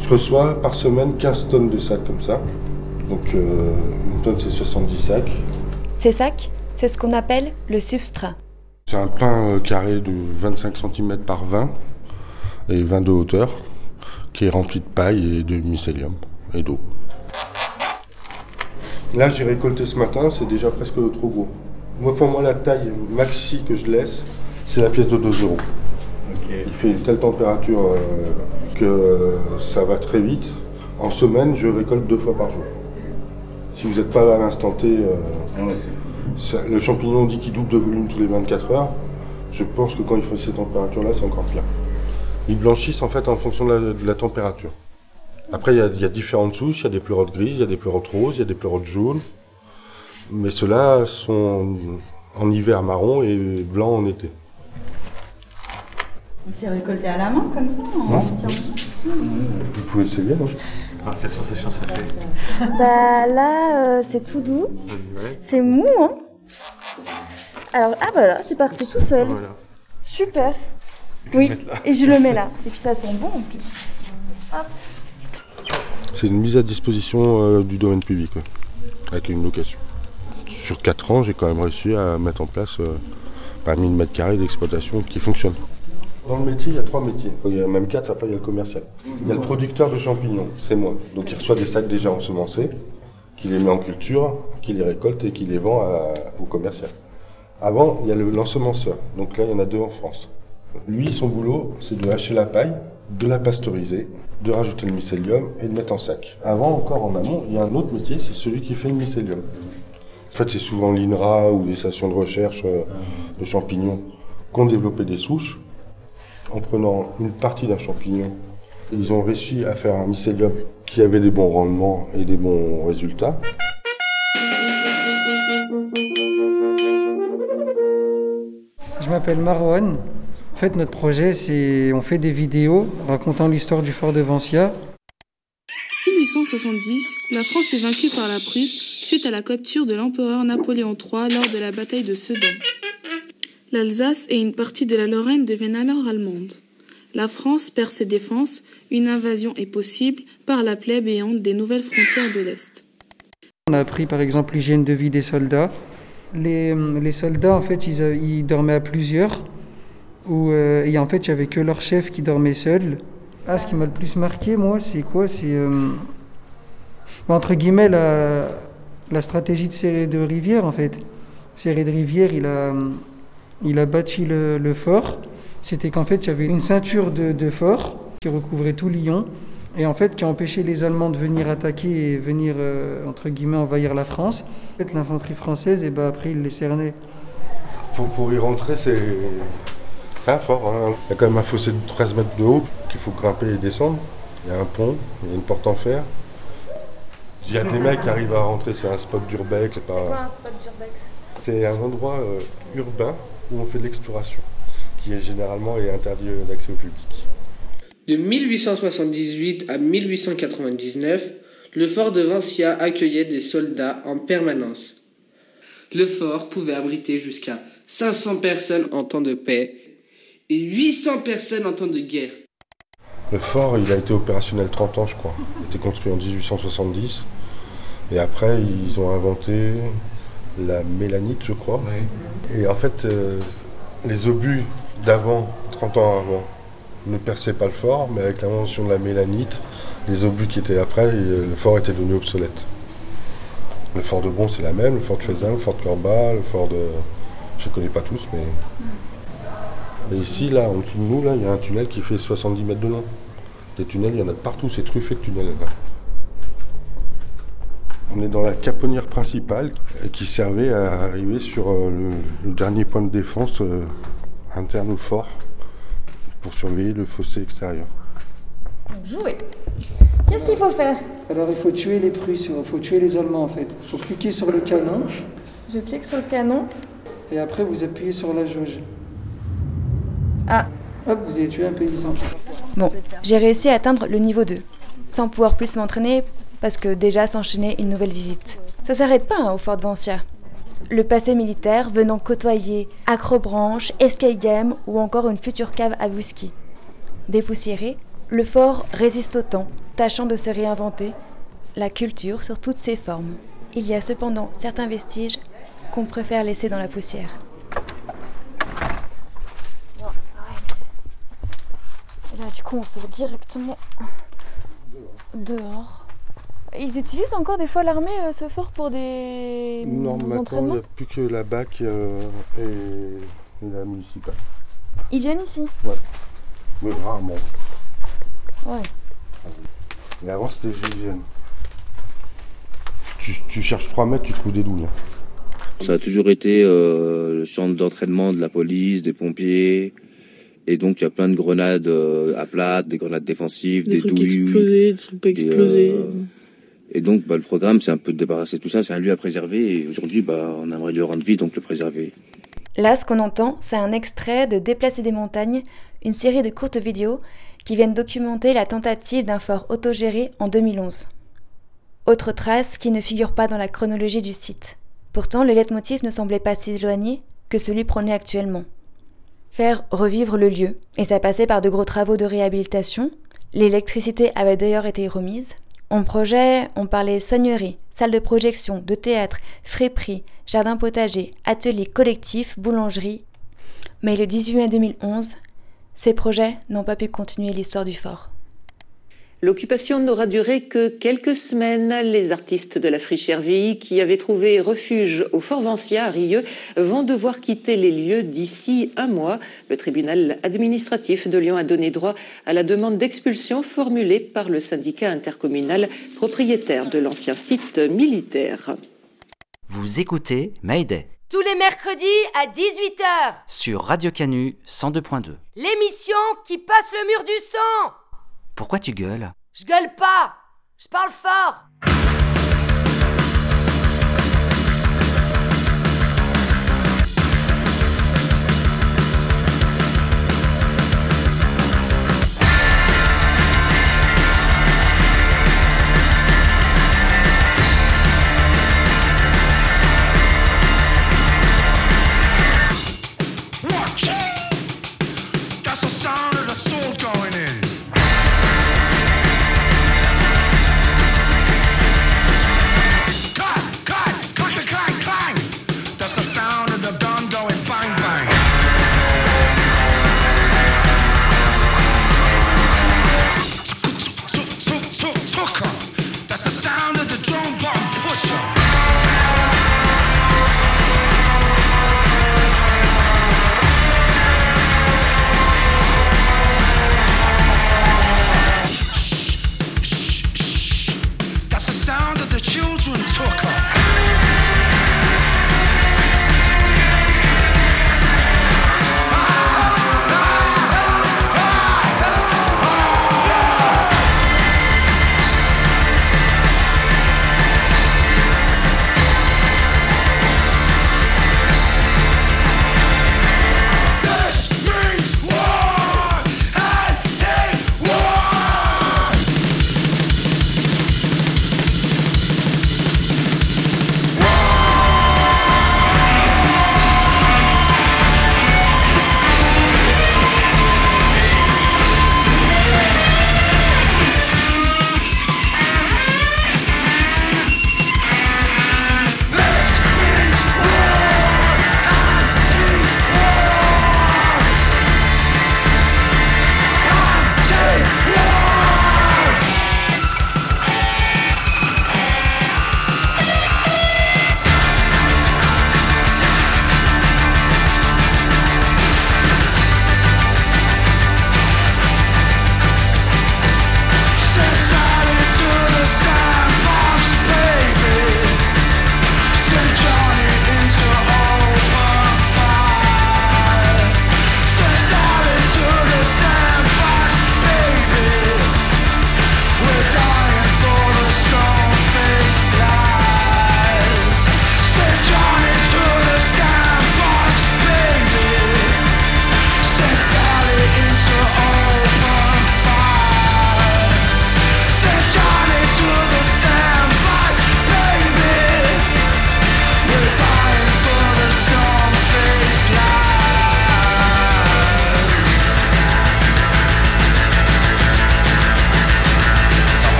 Je reçois par semaine 15 tonnes de sacs comme ça. Donc euh, une tonne, c'est 70 sacs. Ces sacs, c'est ce qu'on appelle le substrat. C'est un pain euh, carré de 25 cm par 20 et 20 de hauteur qui est rempli de paille et de mycélium et d'eau. Là, j'ai récolté ce matin, c'est déjà presque trop gros. Moi, pour moi, la taille maxi que je laisse, c'est la pièce de 2 euros. Il fait une telle température euh, que euh, ça va très vite. En semaine, je récolte deux fois par jour. Si vous n'êtes pas là à l'instant T, euh, ça- le champignon dit qu'il double de volume tous les 24 heures. Je pense que quand il fait ces températures-là, c'est encore pire. Ils blanchissent en fait en fonction de la, de la température. Après, il y, a- il y a différentes souches. Il y a des pleurotes grises, il y a des pleurotes roses, il y a des pleurotes jaunes. Mais ceux-là sont en hiver marron et blanc en été. Il s'est récolté à la main comme ça Non. tiens. Vous pouvez essayer, non? Quelle sensation ça fait Bah là, euh, c'est tout doux. C'est mou, hein Alors, ah voilà, c'est parti tout seul. Voilà. Super. Oui, et je le mets là. Et puis ça sent bon en plus. Hop. C'est une mise à disposition euh, du domaine public, ouais, avec une location. Sur 4 ans, j'ai quand même réussi à mettre en place euh, pas 1000 mètres carrés d'exploitation qui fonctionne. Dans le métier, il y a trois métiers. Il y a même quatre, après il y a le commercial. Il y a le producteur de champignons, c'est moi. Donc il reçoit des sacs déjà ensemencés, qui les met en culture, qui les récolte et qui les vend au commercial. Avant, il y a le- l'ensemenceur. Donc là, il y en a deux en France. Lui, son boulot, c'est de hacher la paille, de la pasteuriser, de rajouter le mycélium et de mettre en sac. Avant, encore en amont, il y a un autre métier, c'est celui qui fait le mycélium. En fait, c'est souvent l'INRA ou des stations de recherche euh, de champignons qui ont développé des souches en prenant une partie d'un champignon. Ils ont réussi à faire un mycélium qui avait des bons rendements et des bons résultats. Je m'appelle Marwan. En fait, notre projet, c'est on fait des vidéos racontant l'histoire du fort de Vancia. 1870, la France est vaincue par la Prusse suite à la capture de l'empereur Napoléon III lors de la bataille de Sedan. L'Alsace et une partie de la Lorraine deviennent alors allemandes. La France perd ses défenses, une invasion est possible par la plaie béante des nouvelles frontières de l'Est. On a appris par exemple l'hygiène de vie des soldats. Les, les soldats, en fait, ils, a- ils dormaient à plusieurs. Où, euh, et en fait, il n'y avait que leur chef qui dormait seul. Ah, ce qui m'a le plus marqué, moi, c'est quoi? C'est euh, entre guillemets la, la stratégie de Serré de Rivière, en fait. Serré de Rivière, il a, il a bâti le, le fort. C'était qu'en fait, il y avait une ceinture de, de fort qui recouvrait tout Lyon. et en fait qui a empêché les Allemands de venir attaquer et venir, euh, entre guillemets, envahir la France. En fait, l'infanterie française, et ben après, ils les cernaient. Pour, pour y rentrer, c'est un fort. hein. Il y a quand même un fossé de 13 mètres de haut qu'il faut grimper et descendre. Il y a un pont, il y a une porte en fer. Il y a des mecs qui arrivent à rentrer, c'est un spot d'urbex. C'est pas... spot d'urbex? C'est un endroit euh, urbain où on fait de l'exploration, qui est généralement est interdit euh, d'accès au public. De 1878 à 1899, le fort de Vancia accueillait des soldats en permanence. Le fort pouvait abriter jusqu'à 500 personnes en temps de paix et 800 personnes en temps de guerre. Le fort, il a été opérationnel 30 ans, je crois. Il a été construit en 1870. Et après, ils ont inventé la mélanite, je crois. Et en fait, euh, les obus d'avant, 30 ans avant, ne perçaient pas le fort, mais avec l'invention de la mélanite, les obus qui étaient après, euh, le fort était devenu obsolète. Le fort de Bon, c'est la même, le fort de Faisin, le fort de Corba, le fort de... Je ne connais pas tous, mais... Et ici, là, en dessous de nous, là, il y a un tunnel qui fait 70 mètres de long. Des tunnels, il y en a de partout, c'est truffé de tunnels. Là. On est dans la caponnière principale euh, qui servait à arriver sur euh, le, le dernier point de défense euh, interne au fort pour surveiller le fossé extérieur. Jouer. Qu'est-ce qu'il faut faire? Alors il faut tuer les Prusses, il faut tuer les Allemands en fait. Il faut cliquer sur le canon Je clique sur le canon. et après vous appuyez sur la jauge. Ah. Hop, vous avez tué un paysan. Bon, j'ai réussi à atteindre le niveau 2, sans pouvoir plus m'entraîner parce que déjà s'enchaînait une nouvelle visite. Ça s'arrête pas hein, au fort de Vancia. Le passé militaire venant côtoyer acrobranche, escape game ou encore une future cave à whisky. Dépoussiéré, le fort résiste au temps, tâchant de se réinventer, la culture sur toutes ses formes. Il y a cependant certains vestiges qu'on préfère laisser dans la poussière. Et là, du coup, on sort directement dehors. Ils utilisent encore des fois l'armée, euh, ce fort, pour des Non, maintenant, il entraînements n'y a plus que la BAC euh, et, et la municipale. Ils viennent ici Ouais. Mais rarement. Ouais. Mais avant, c'était GIGN. Tu, tu cherches 3 mètres, tu trouves des douilles. Ça a toujours été euh, le centre d'entraînement de la police, des pompiers. Et donc, il y a plein de grenades euh, à plate, des grenades défensives, Des des, trucs douilles. explosés, des trucs pas des, explosés. euh, et donc, bah, le programme, c'est un peu de débarrasser tout ça. C'est un lieu à préserver. Et aujourd'hui, bah, on aimerait lui rendre vie, donc le préserver. Là, ce qu'on entend, c'est un extrait de Déplacer des montagnes, une série de courtes vidéos qui viennent documenter la tentative d'un fort autogéré en 2011. Autre trace qui ne figure pas dans la chronologie du site. Pourtant, le leitmotiv ne semblait pas si éloigné que celui prôné actuellement. Faire revivre le lieu, et ça passait par de gros travaux de réhabilitation. L'électricité avait d'ailleurs été remise. En projet, on parlait soignerie, salle de projection, de théâtre, friperie, jardin potager, atelier collectif, boulangerie. Mais le 18 mai 2011, ces projets n'ont pas pu continuer l'histoire du fort. L'occupation n'aura duré que quelques semaines. Les artistes de la friche Herville, qui avaient trouvé refuge au Fort Vancia à Rieux, vont devoir quitter les lieux d'ici un mois. Le tribunal administratif de Lyon a donné droit à la demande d'expulsion formulée par le syndicat intercommunal propriétaire de l'ancien site militaire. Vous écoutez Mayday Tous les mercredis à 18h, sur Radio Canu 102.2. l'émission qui passe le mur du sang. Pourquoi tu gueules? Je gueule pas, je parle fort.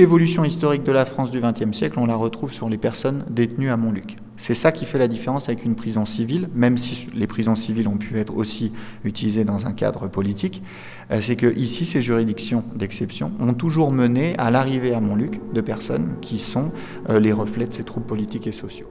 L'évolution historique de la France du XXe siècle, on la retrouve sur les personnes détenues à Montluc. C'est ça qui fait la différence avec une prison civile, même si les prisons civiles ont pu être aussi utilisées dans un cadre politique. Euh, c'est que ici, ces juridictions d'exception ont toujours mené à l'arrivée à Montluc de personnes qui sont euh, les reflets de ces troubles politiques et sociaux.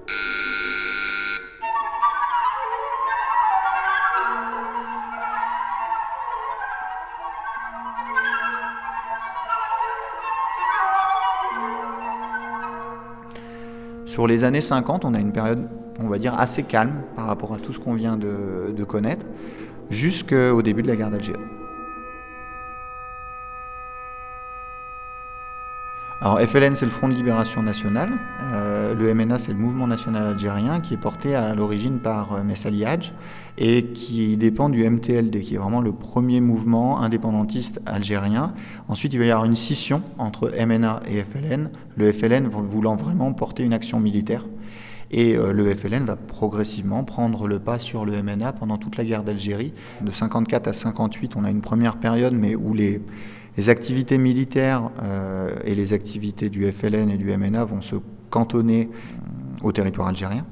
Sur les années 50, on a une période, on va dire, assez calme par rapport à tout ce qu'on vient de, de connaître, jusqu'au début de la guerre d'Algérie. Alors FLN c'est le Front de Libération Nationale, euh, le MNA c'est le Mouvement National Algérien qui est porté à l'origine par euh, Messali Hadj et qui dépend du MTLD qui est vraiment le premier mouvement indépendantiste algérien. Ensuite il va y avoir une scission entre MNA et FLN, le FLN voulant vraiment porter une action militaire. Et euh, le FLN va progressivement prendre le pas sur le MNA pendant toute la guerre d'Algérie. De 54 à 58, on a une première période, mais où les, les activités militaires euh, et les activités du FLN et du MNA vont se cantonner euh, au territoire algérien.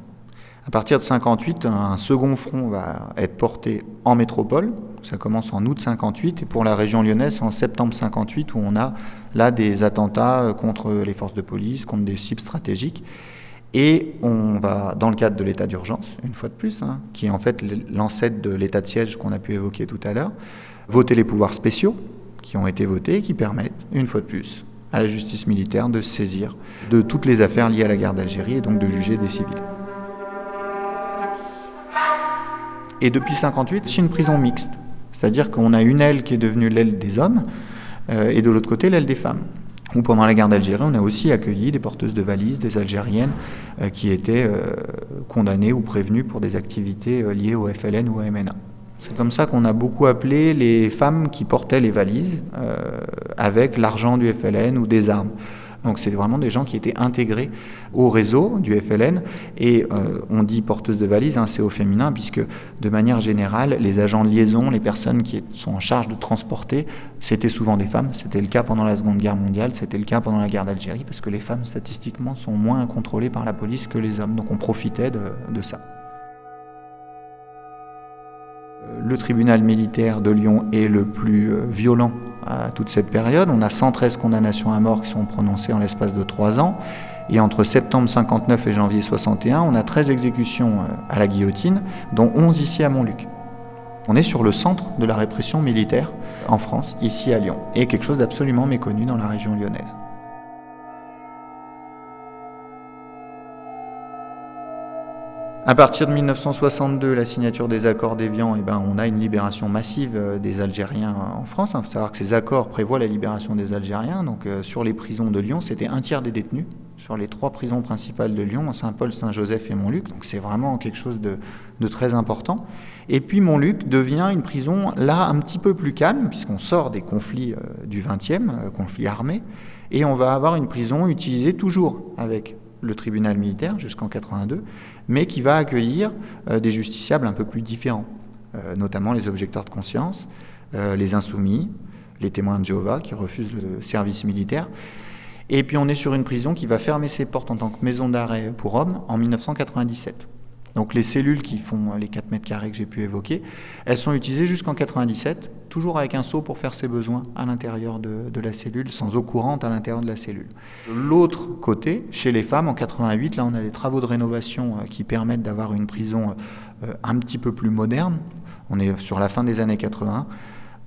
À partir de 58, un second front va être porté en métropole. Ça commence en août 58 et pour la région lyonnaise, en septembre 58 où on a là des attentats euh, contre les forces de police, contre des cibles stratégiques. Et on va, dans le cadre de l'état d'urgence, une fois de plus, hein, qui est en fait l'ancêtre de l'état de siège qu'on a pu évoquer tout à l'heure, voter les pouvoirs spéciaux, qui ont été votés et qui permettent, une fois de plus, à la justice militaire de saisir de toutes les affaires liées à la guerre d'Algérie et donc de juger des civils. Et depuis 58, c'est une prison mixte, c'est-à-dire qu'on a une aile qui est devenue l'aile des hommes euh, et de l'autre côté l'aile des femmes. Ou pendant la guerre d'Algérie, on a aussi accueilli des porteuses de valises, des Algériennes euh, qui étaient euh, condamnées ou prévenues pour des activités liées au FLN ou au MNA. C'est comme ça qu'on a beaucoup appelé les femmes qui portaient les valises euh, avec l'argent du FLN ou des armes. Donc c'est vraiment des gens qui étaient intégrés au réseau du FLN et euh, on dit porteuse de valises, hein, c'est au féminin puisque de manière générale les agents de liaison, les personnes qui sont en charge de transporter, c'était souvent des femmes. C'était le cas pendant la Seconde Guerre mondiale, c'était le cas pendant la guerre d'Algérie parce que les femmes statistiquement sont moins contrôlées par la police que les hommes. Donc on profitait de ça. Le tribunal militaire de Lyon est le plus euh, violent à toute cette période. On a 113 condamnations à mort qui sont prononcées en l'espace de trois ans. Et entre septembre 59 et janvier 61, on a 13 exécutions euh, à la guillotine, dont 11 ici à Montluc. On est sur le centre de la répression militaire en France, ici à Lyon, et quelque chose d'absolument méconnu dans la région lyonnaise. À partir de 1962, la signature des accords d'Évian, eh ben, on a une libération massive euh, des Algériens en France. Il faut savoir que ces accords prévoient la libération des Algériens. Donc, euh, sur les prisons de Lyon, c'était un tiers des détenus. Sur les trois prisons principales de Lyon, Saint-Paul, Saint-Joseph et Montluc. Donc, c'est vraiment quelque chose de, très important. Et puis, Montluc devient une prison, là, un petit peu plus calme, puisqu'on sort des conflits euh, du 20e, euh, conflits armés. Et on va avoir une prison utilisée toujours avec le tribunal militaire jusqu'en 82, mais qui va accueillir euh, des justiciables un peu plus différents, euh, notamment les objecteurs de conscience, euh, les insoumis, les témoins de Jéhovah qui refusent le service militaire. Et puis on est sur une prison qui va fermer ses portes en tant que maison d'arrêt pour hommes en 1997. Donc les cellules qui font les 4 mètres carrés que j'ai pu évoquer, elles sont utilisées jusqu'en 97, toujours avec un seau pour faire ses besoins à l'intérieur de, la cellule, sans eau courante à l'intérieur de la cellule. L'autre côté, chez les femmes, en 88, là on a des travaux de rénovation qui permettent d'avoir une prison un petit peu plus moderne. On est sur la fin des années 80.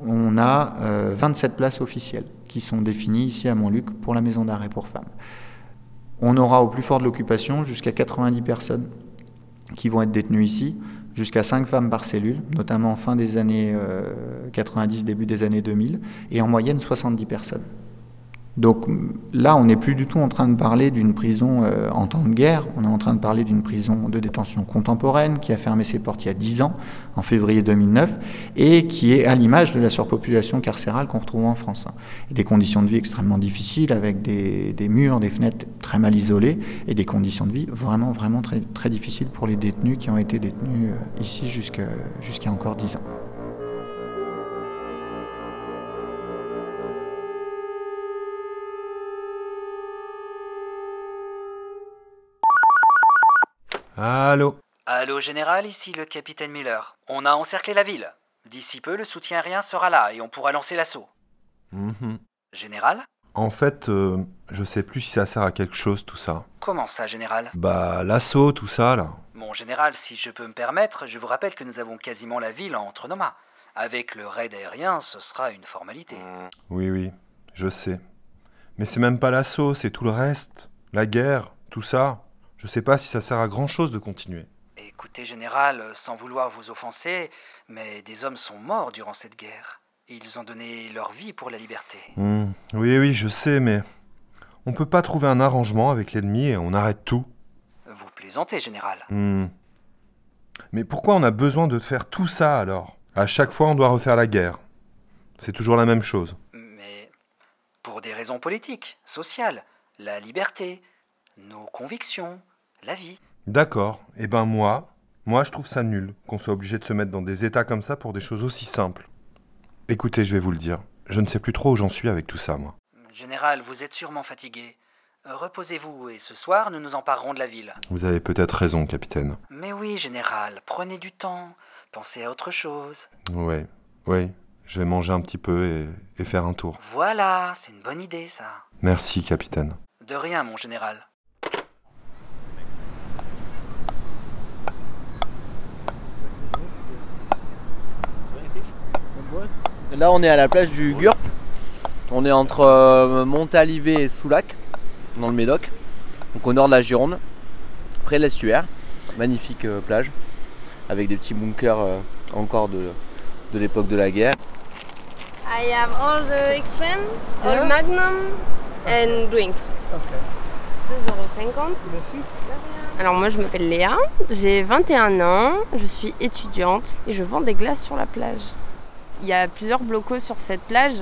On a 27 places officielles qui sont définies ici à Montluc pour la maison d'arrêt pour femmes. On aura au plus fort de l'occupation jusqu'à 90 personnes qui vont être détenues ici, jusqu'à 5 femmes par cellule, notamment fin des années euh, 90, début des années 2000, et en moyenne 70 personnes. Donc là, on n'est plus du tout en train de parler d'une prison euh, en temps de guerre, on est en train de parler d'une prison de détention contemporaine qui a fermé ses portes il y a 10 ans, en février 2009, et qui est à l'image de la surpopulation carcérale qu'on retrouve en France. Et des conditions de vie extrêmement difficiles, avec des, murs, des fenêtres très mal isolées, et des conditions de vie vraiment, vraiment très, difficiles pour les détenus qui ont été détenus euh, ici jusqu'à jusqu'à encore 10 ans. Allô Allô, général, ici le capitaine Miller. On a encerclé la ville. D'ici peu, le soutien aérien sera là et on pourra lancer l'assaut. Mhm. Général? En fait, euh, je sais plus si ça sert à quelque chose tout ça. Comment ça, général? Bah, l'assaut, tout ça là. Mon général, si je peux me permettre, je vous rappelle que nous avons quasiment la ville entre nos mains. Avec le raid aérien, ce sera une formalité. Oui, oui, je sais. Mais c'est même pas l'assaut, c'est tout le reste. La guerre, tout ça. Je sais pas si ça sert à grand chose de continuer. Écoutez, général, sans vouloir vous offenser, mais des hommes sont morts durant cette guerre. Ils ont donné leur vie pour la liberté. Hmm, Oui, oui, je sais, mais on peut pas trouver un arrangement avec l'ennemi et on arrête tout. Vous plaisantez, général. Hmm. Mais pourquoi on a besoin de faire tout ça alors? À chaque fois, on doit refaire la guerre. C'est toujours la même chose. Mais pour des raisons politiques, sociales, la liberté, nos convictions, la vie. D'accord. Eh ben moi, moi je trouve ça nul qu'on soit obligé de se mettre dans des états comme ça pour des choses aussi simples. Écoutez, je vais vous le dire. Je ne sais plus trop où j'en suis avec tout ça, moi. Général, vous êtes sûrement fatigué. Euh, Reposez-vous et ce soir, nous nous emparerons de la ville. Vous avez peut-être raison, capitaine. Mais oui, général, prenez du temps. Pensez à autre chose. Ouais, ouais. Je vais manger un petit peu et, et faire un tour. Voilà, c'est une bonne idée, ça. Merci, capitaine. De rien, mon général. Là, on est à la plage du Gurp. On est entre euh, Montalivet et Soulac, dans le Médoc. Donc au nord de la Gironde, près de l'estuaire. Magnifique euh, plage, avec des petits bunkers euh, encore de, de l'époque de la guerre. I have all the extreme, all Yeah. magnum and drinks. 2,50€. Alors moi je m'appelle Léa, j'ai 21 ans, je suis étudiante et je vends des glaces sur la plage. Il y a plusieurs blocos sur cette plage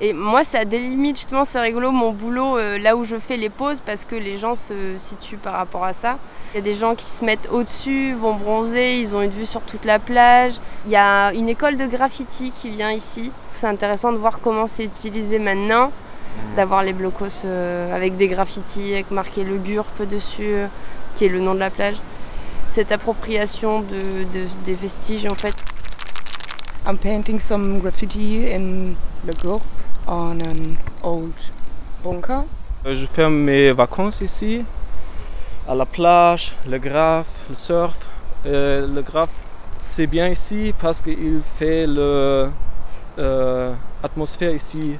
et moi ça délimite justement, c'est rigolo mon boulot euh, là où je fais les pauses parce que les gens se situent par rapport à ça. Il y a des gens qui se mettent au-dessus, vont bronzer, ils ont une vue sur toute la plage. Il y a une école de graffiti qui vient ici. C'est intéressant de voir comment c'est utilisé maintenant, d'avoir les blocos euh, avec des graffitis, avec marqué le GURP dessus, euh, qui est le nom de la plage. Cette appropriation de, de- des vestiges en fait. I'm painting some graffiti in the group on an old bunker. Euh, Je fais mes vacances ici, à la plage, le graphe, le surf. Euh, le graphe, c'est bien ici parce qu'il fait l'atmosphère ici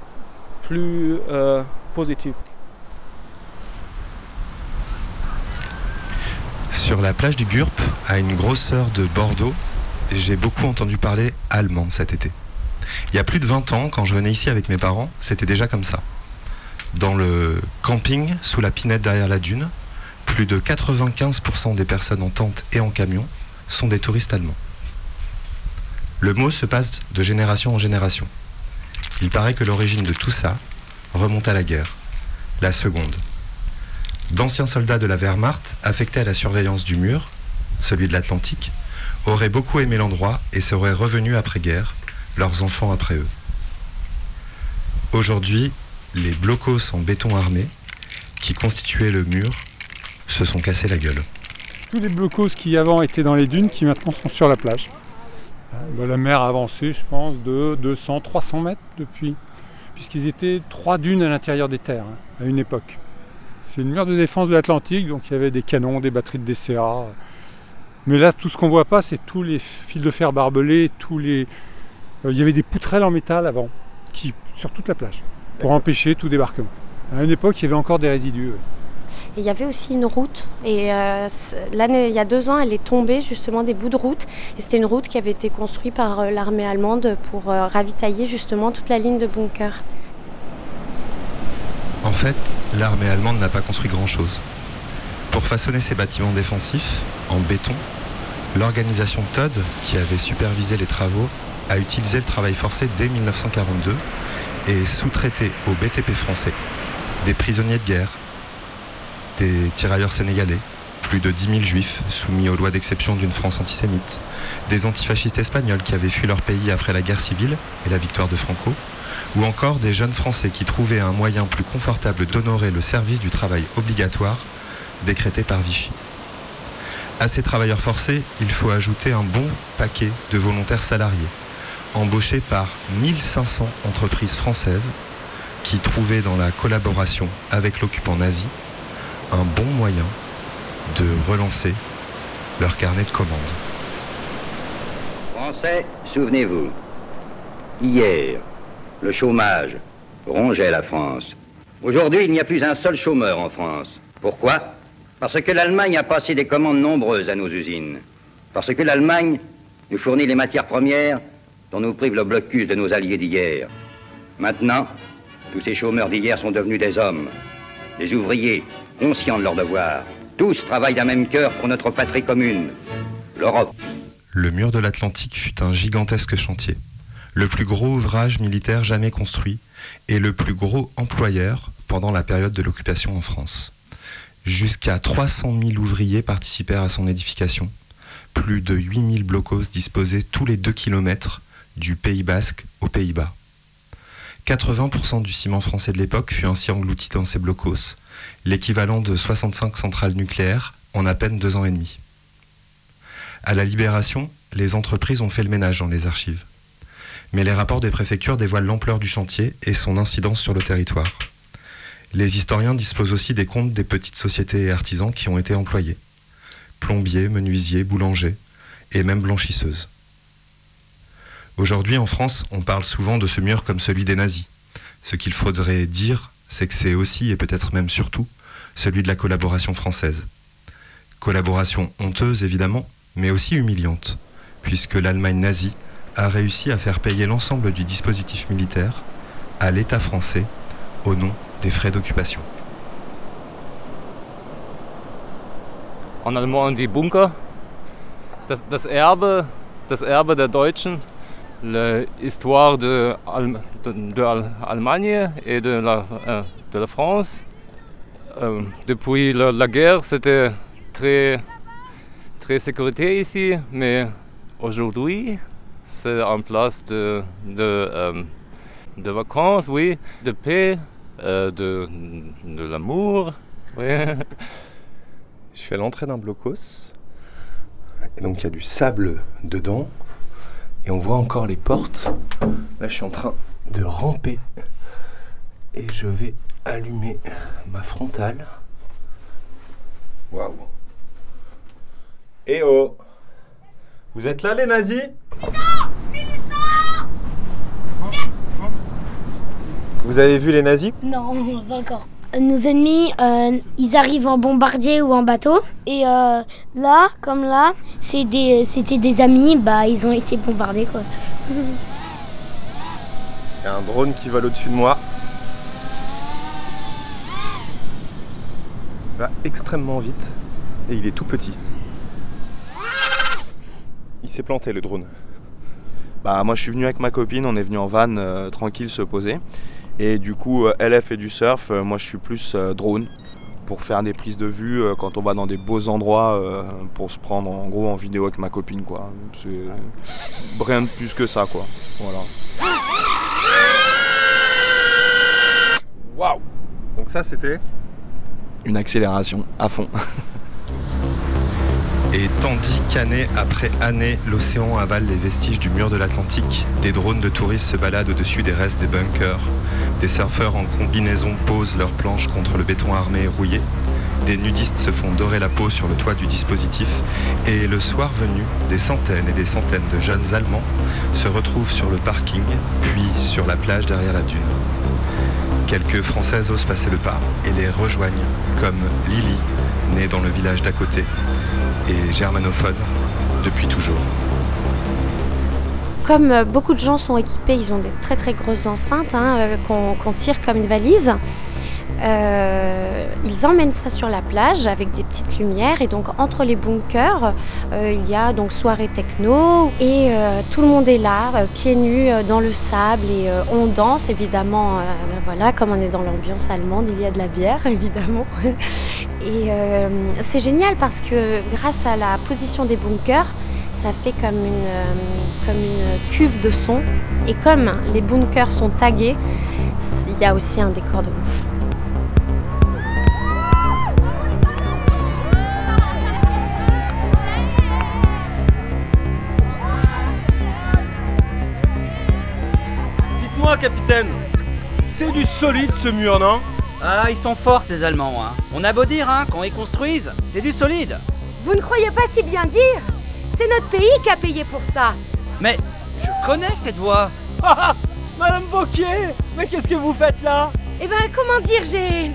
plus euh, positive. Sur la plage du Gurp, à une grosse heure de Bordeaux, j'ai beaucoup entendu parler allemand cet été. Il y a plus de 20 ans, quand je venais ici avec mes parents, c'était déjà comme ça. Dans le camping, sous la pinette derrière la dune, plus de 95% des personnes en tente et en camion sont des touristes allemands. Le mot se passe de génération en génération. Il paraît que l'origine de tout ça remonte à la guerre, la seconde. D'anciens soldats de la Wehrmacht, affectés à la surveillance du mur, celui de l'Atlantique, auraient beaucoup aimé l'endroit et seraient revenus après-guerre, leurs enfants après eux. Aujourd'hui, les blocos en béton armé, qui constituaient le mur, se sont cassés la gueule. Tous les blocos qui avant étaient dans les dunes, qui maintenant sont sur la plage. Euh, bah, la mer a avancé, je pense, de 200, 300 mètres depuis, puisqu'ils étaient trois dunes à l'intérieur des terres hein, à une époque. C'est le mur de défense de l'Atlantique, donc il y avait des canons, des batteries de DCA. Mais là, tout ce qu'on voit pas, c'est tous les fils de fer barbelés, tous les. euh, il y avait des poutrelles en métal avant, qui sur toute la plage, pour empêcher tout débarquement. À une époque, il y avait encore des résidus. ouais. Et il y avait aussi une route. Et euh, l'année, il y a deux ans, elle est tombée justement des bouts de route. Et c'était une route qui avait été construite par euh, l'armée allemande pour euh, ravitailler justement toute la ligne de bunkers. En fait, l'armée allemande n'a pas construit grand-chose. Pour façonner ses bâtiments défensifs, en béton, l'organisation TOD, qui avait supervisé les travaux, a utilisé le travail forcé dès 1942 et sous-traité au BTP français. Des prisonniers de guerre, des tirailleurs sénégalais, plus de 10 000 juifs soumis aux lois d'exception d'une France antisémite, des antifascistes espagnols qui avaient fui leur pays après la guerre civile et la victoire de Franco, ou encore des jeunes Français qui trouvaient un moyen plus confortable d'honorer le service du travail obligatoire décrété par Vichy. À ces travailleurs forcés, il faut ajouter un bon paquet de volontaires salariés, embauchés par 1500 entreprises françaises qui trouvaient dans la collaboration avec l'occupant nazi un bon moyen de relancer leur carnet de commandes. Français, souvenez-vous, hier, le chômage rongeait la France. Aujourd'hui, il n'y a plus un seul chômeur en France. Pourquoi? Parce que l'Allemagne a passé des commandes nombreuses à nos usines. Parce que l'Allemagne nous fournit les matières premières dont nous prive le blocus de nos alliés d'hier. Maintenant, tous ces chômeurs d'hier sont devenus des hommes, des ouvriers, conscients de leurs devoirs. Tous travaillent d'un même cœur pour notre patrie commune, l'Europe. Le mur de l'Atlantique fut un gigantesque chantier, le plus gros ouvrage militaire jamais construit et le plus gros employeur pendant la période de l'occupation en France. Jusqu'à 300 000 ouvriers participèrent à son édification, plus de 8 000 blocos disposés tous les 2 km du Pays basque aux Pays-Bas. 80% du ciment français de l'époque fut ainsi englouti dans ces blocos, l'équivalent de 65 centrales nucléaires en à peine deux ans et demi. À la libération, les entreprises ont fait le ménage dans les archives. Mais les rapports des préfectures dévoilent l'ampleur du chantier et son incidence sur le territoire. Les historiens disposent aussi des comptes des petites sociétés et artisans qui ont été employés. Plombiers, menuisiers, boulangers et même blanchisseuses. Aujourd'hui, en France, on parle souvent de ce mur comme celui des nazis. Ce qu'il faudrait dire, c'est que c'est aussi, et peut-être même surtout, celui de la collaboration française. Collaboration honteuse, évidemment, mais aussi humiliante, puisque l'Allemagne nazie a réussi à faire payer l'ensemble du dispositif militaire à l'État français au nom des frais d'occupation. En allemand, die Bunker. Das, das Erbe, das Erbe der Deutschen l'histoire de, l'Allemagne et de la, euh, France. Euh, depuis la, guerre, c'était très, très sécurité ici, mais aujourd'hui, c'est en place de, de, euh, de vacances, oui, de paix, euh, de, de l'amour. Oui. <laughs> Je suis à l'entrée d'un blocos, et donc il y a du sable dedans et on voit encore les portes. Là, je suis en train de ramper et je vais allumer ma frontale. Waouh. Eh oh Vous êtes là, les nazis? Vous avez vu les nazis? Non, <laughs> pas encore nos ennemis, euh, ils arrivent en bombardier ou en bateau. Et euh, là, comme là, des, c'était des amis, bah ils ont essayé de bombarder quoi. <laughs> Il y a un drone qui vole au-dessus de moi. Il va extrêmement vite et il est tout petit. Il s'est planté le drone. Bah moi je suis venu avec ma copine, on est venu en van euh, tranquille se poser. Et du coup, euh, elle, fait du surf. Euh, moi, je suis plus euh, drone pour faire des prises de vue quand on va dans des beaux endroits pour se prendre en gros en vidéo avec ma copine quoi. C'est rien de plus que ça quoi. Voilà. Waouh Donc ça c'était une accélération à fond. <laughs> Et tandis qu'année après année, l'océan avale les vestiges du mur de l'Atlantique, des drones de touristes se baladent au-dessus des restes des bunkers, des surfeurs en combinaison posent leurs planches contre le béton armé et rouillé, des nudistes se font dorer la peau sur le toit du dispositif, et le soir venu, des centaines et des centaines de jeunes Allemands se retrouvent sur le parking, puis sur la plage derrière la dune. Quelques Françaises osent passer le pas et les rejoignent, comme Lily, née dans le village d'à côté, et germanophone depuis toujours. Comme euh, beaucoup de gens sont équipés, ils ont des très très grosses enceintes hein, euh, qu'on tire comme une valise. Euh, ils emmènent ça sur la plage avec des petites lumières et donc entre les bunkers, il y a donc soirée techno et tout le monde est là, pieds nus dans le sable et on danse évidemment. voilà, comme on est dans l'ambiance allemande, il y a de la bière <laughs> évidemment. Et euh, c'est génial parce que grâce à la position des bunkers, ça fait comme une, euh, comme une cuve de son. Et comme les bunkers sont tagués, il y a aussi un décor de ouf. Dites-moi, capitaine, c'est du solide ce mur, non? Ah, ils sont forts ces Allemands. Hein. On a beau dire, hein, quand ils construisent, c'est du solide. Vous ne croyez pas si bien dire C'est notre pays qui a payé pour ça. Mais je connais cette voix. <laughs> Ah, Madame Vauquier Mais qu'est-ce que vous faites là? Eh ben, comment dire, j'ai.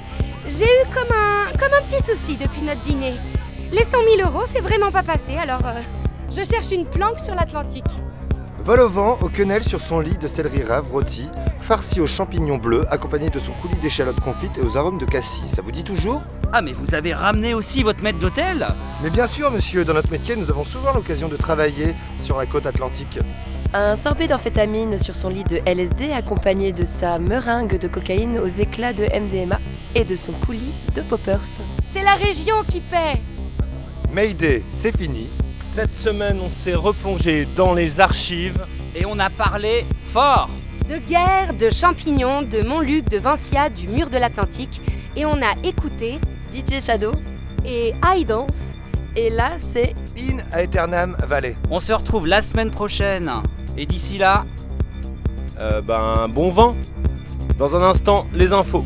J'ai eu comme un. comme un petit souci depuis notre dîner. Les 100 000 euros, c'est vraiment pas passé, alors. euh, je cherche une planque sur l'Atlantique. Vol au vent, au quenelle sur son lit de céleri rave rôti, farci aux champignons bleus, accompagné de son coulis d'échalotes confites et aux arômes de cassis. Ça vous dit toujours? Ah, mais vous avez ramené aussi votre maître d'hôtel Mais bien sûr, monsieur, dans notre métier, nous avons souvent l'occasion de travailler sur la côte atlantique. Un sorbet d'amphétamine sur son lit de LSD accompagné de sa meringue de cocaïne aux éclats de MDMA et de son coulis de poppers. C'est la région qui paie Mayday, c'est fini. Cette semaine, on s'est replongé dans les archives. Et on a parlé fort De guerre, de champignons, de Montluc, de Vincia, du mur de l'Atlantique. Et on a écouté DJ Shadow et Idols. Et là, c'est In Aeternam Valley. On se retrouve la semaine prochaine. Et d'ici là, Euh, ben, bon vent. Dans un instant, les infos.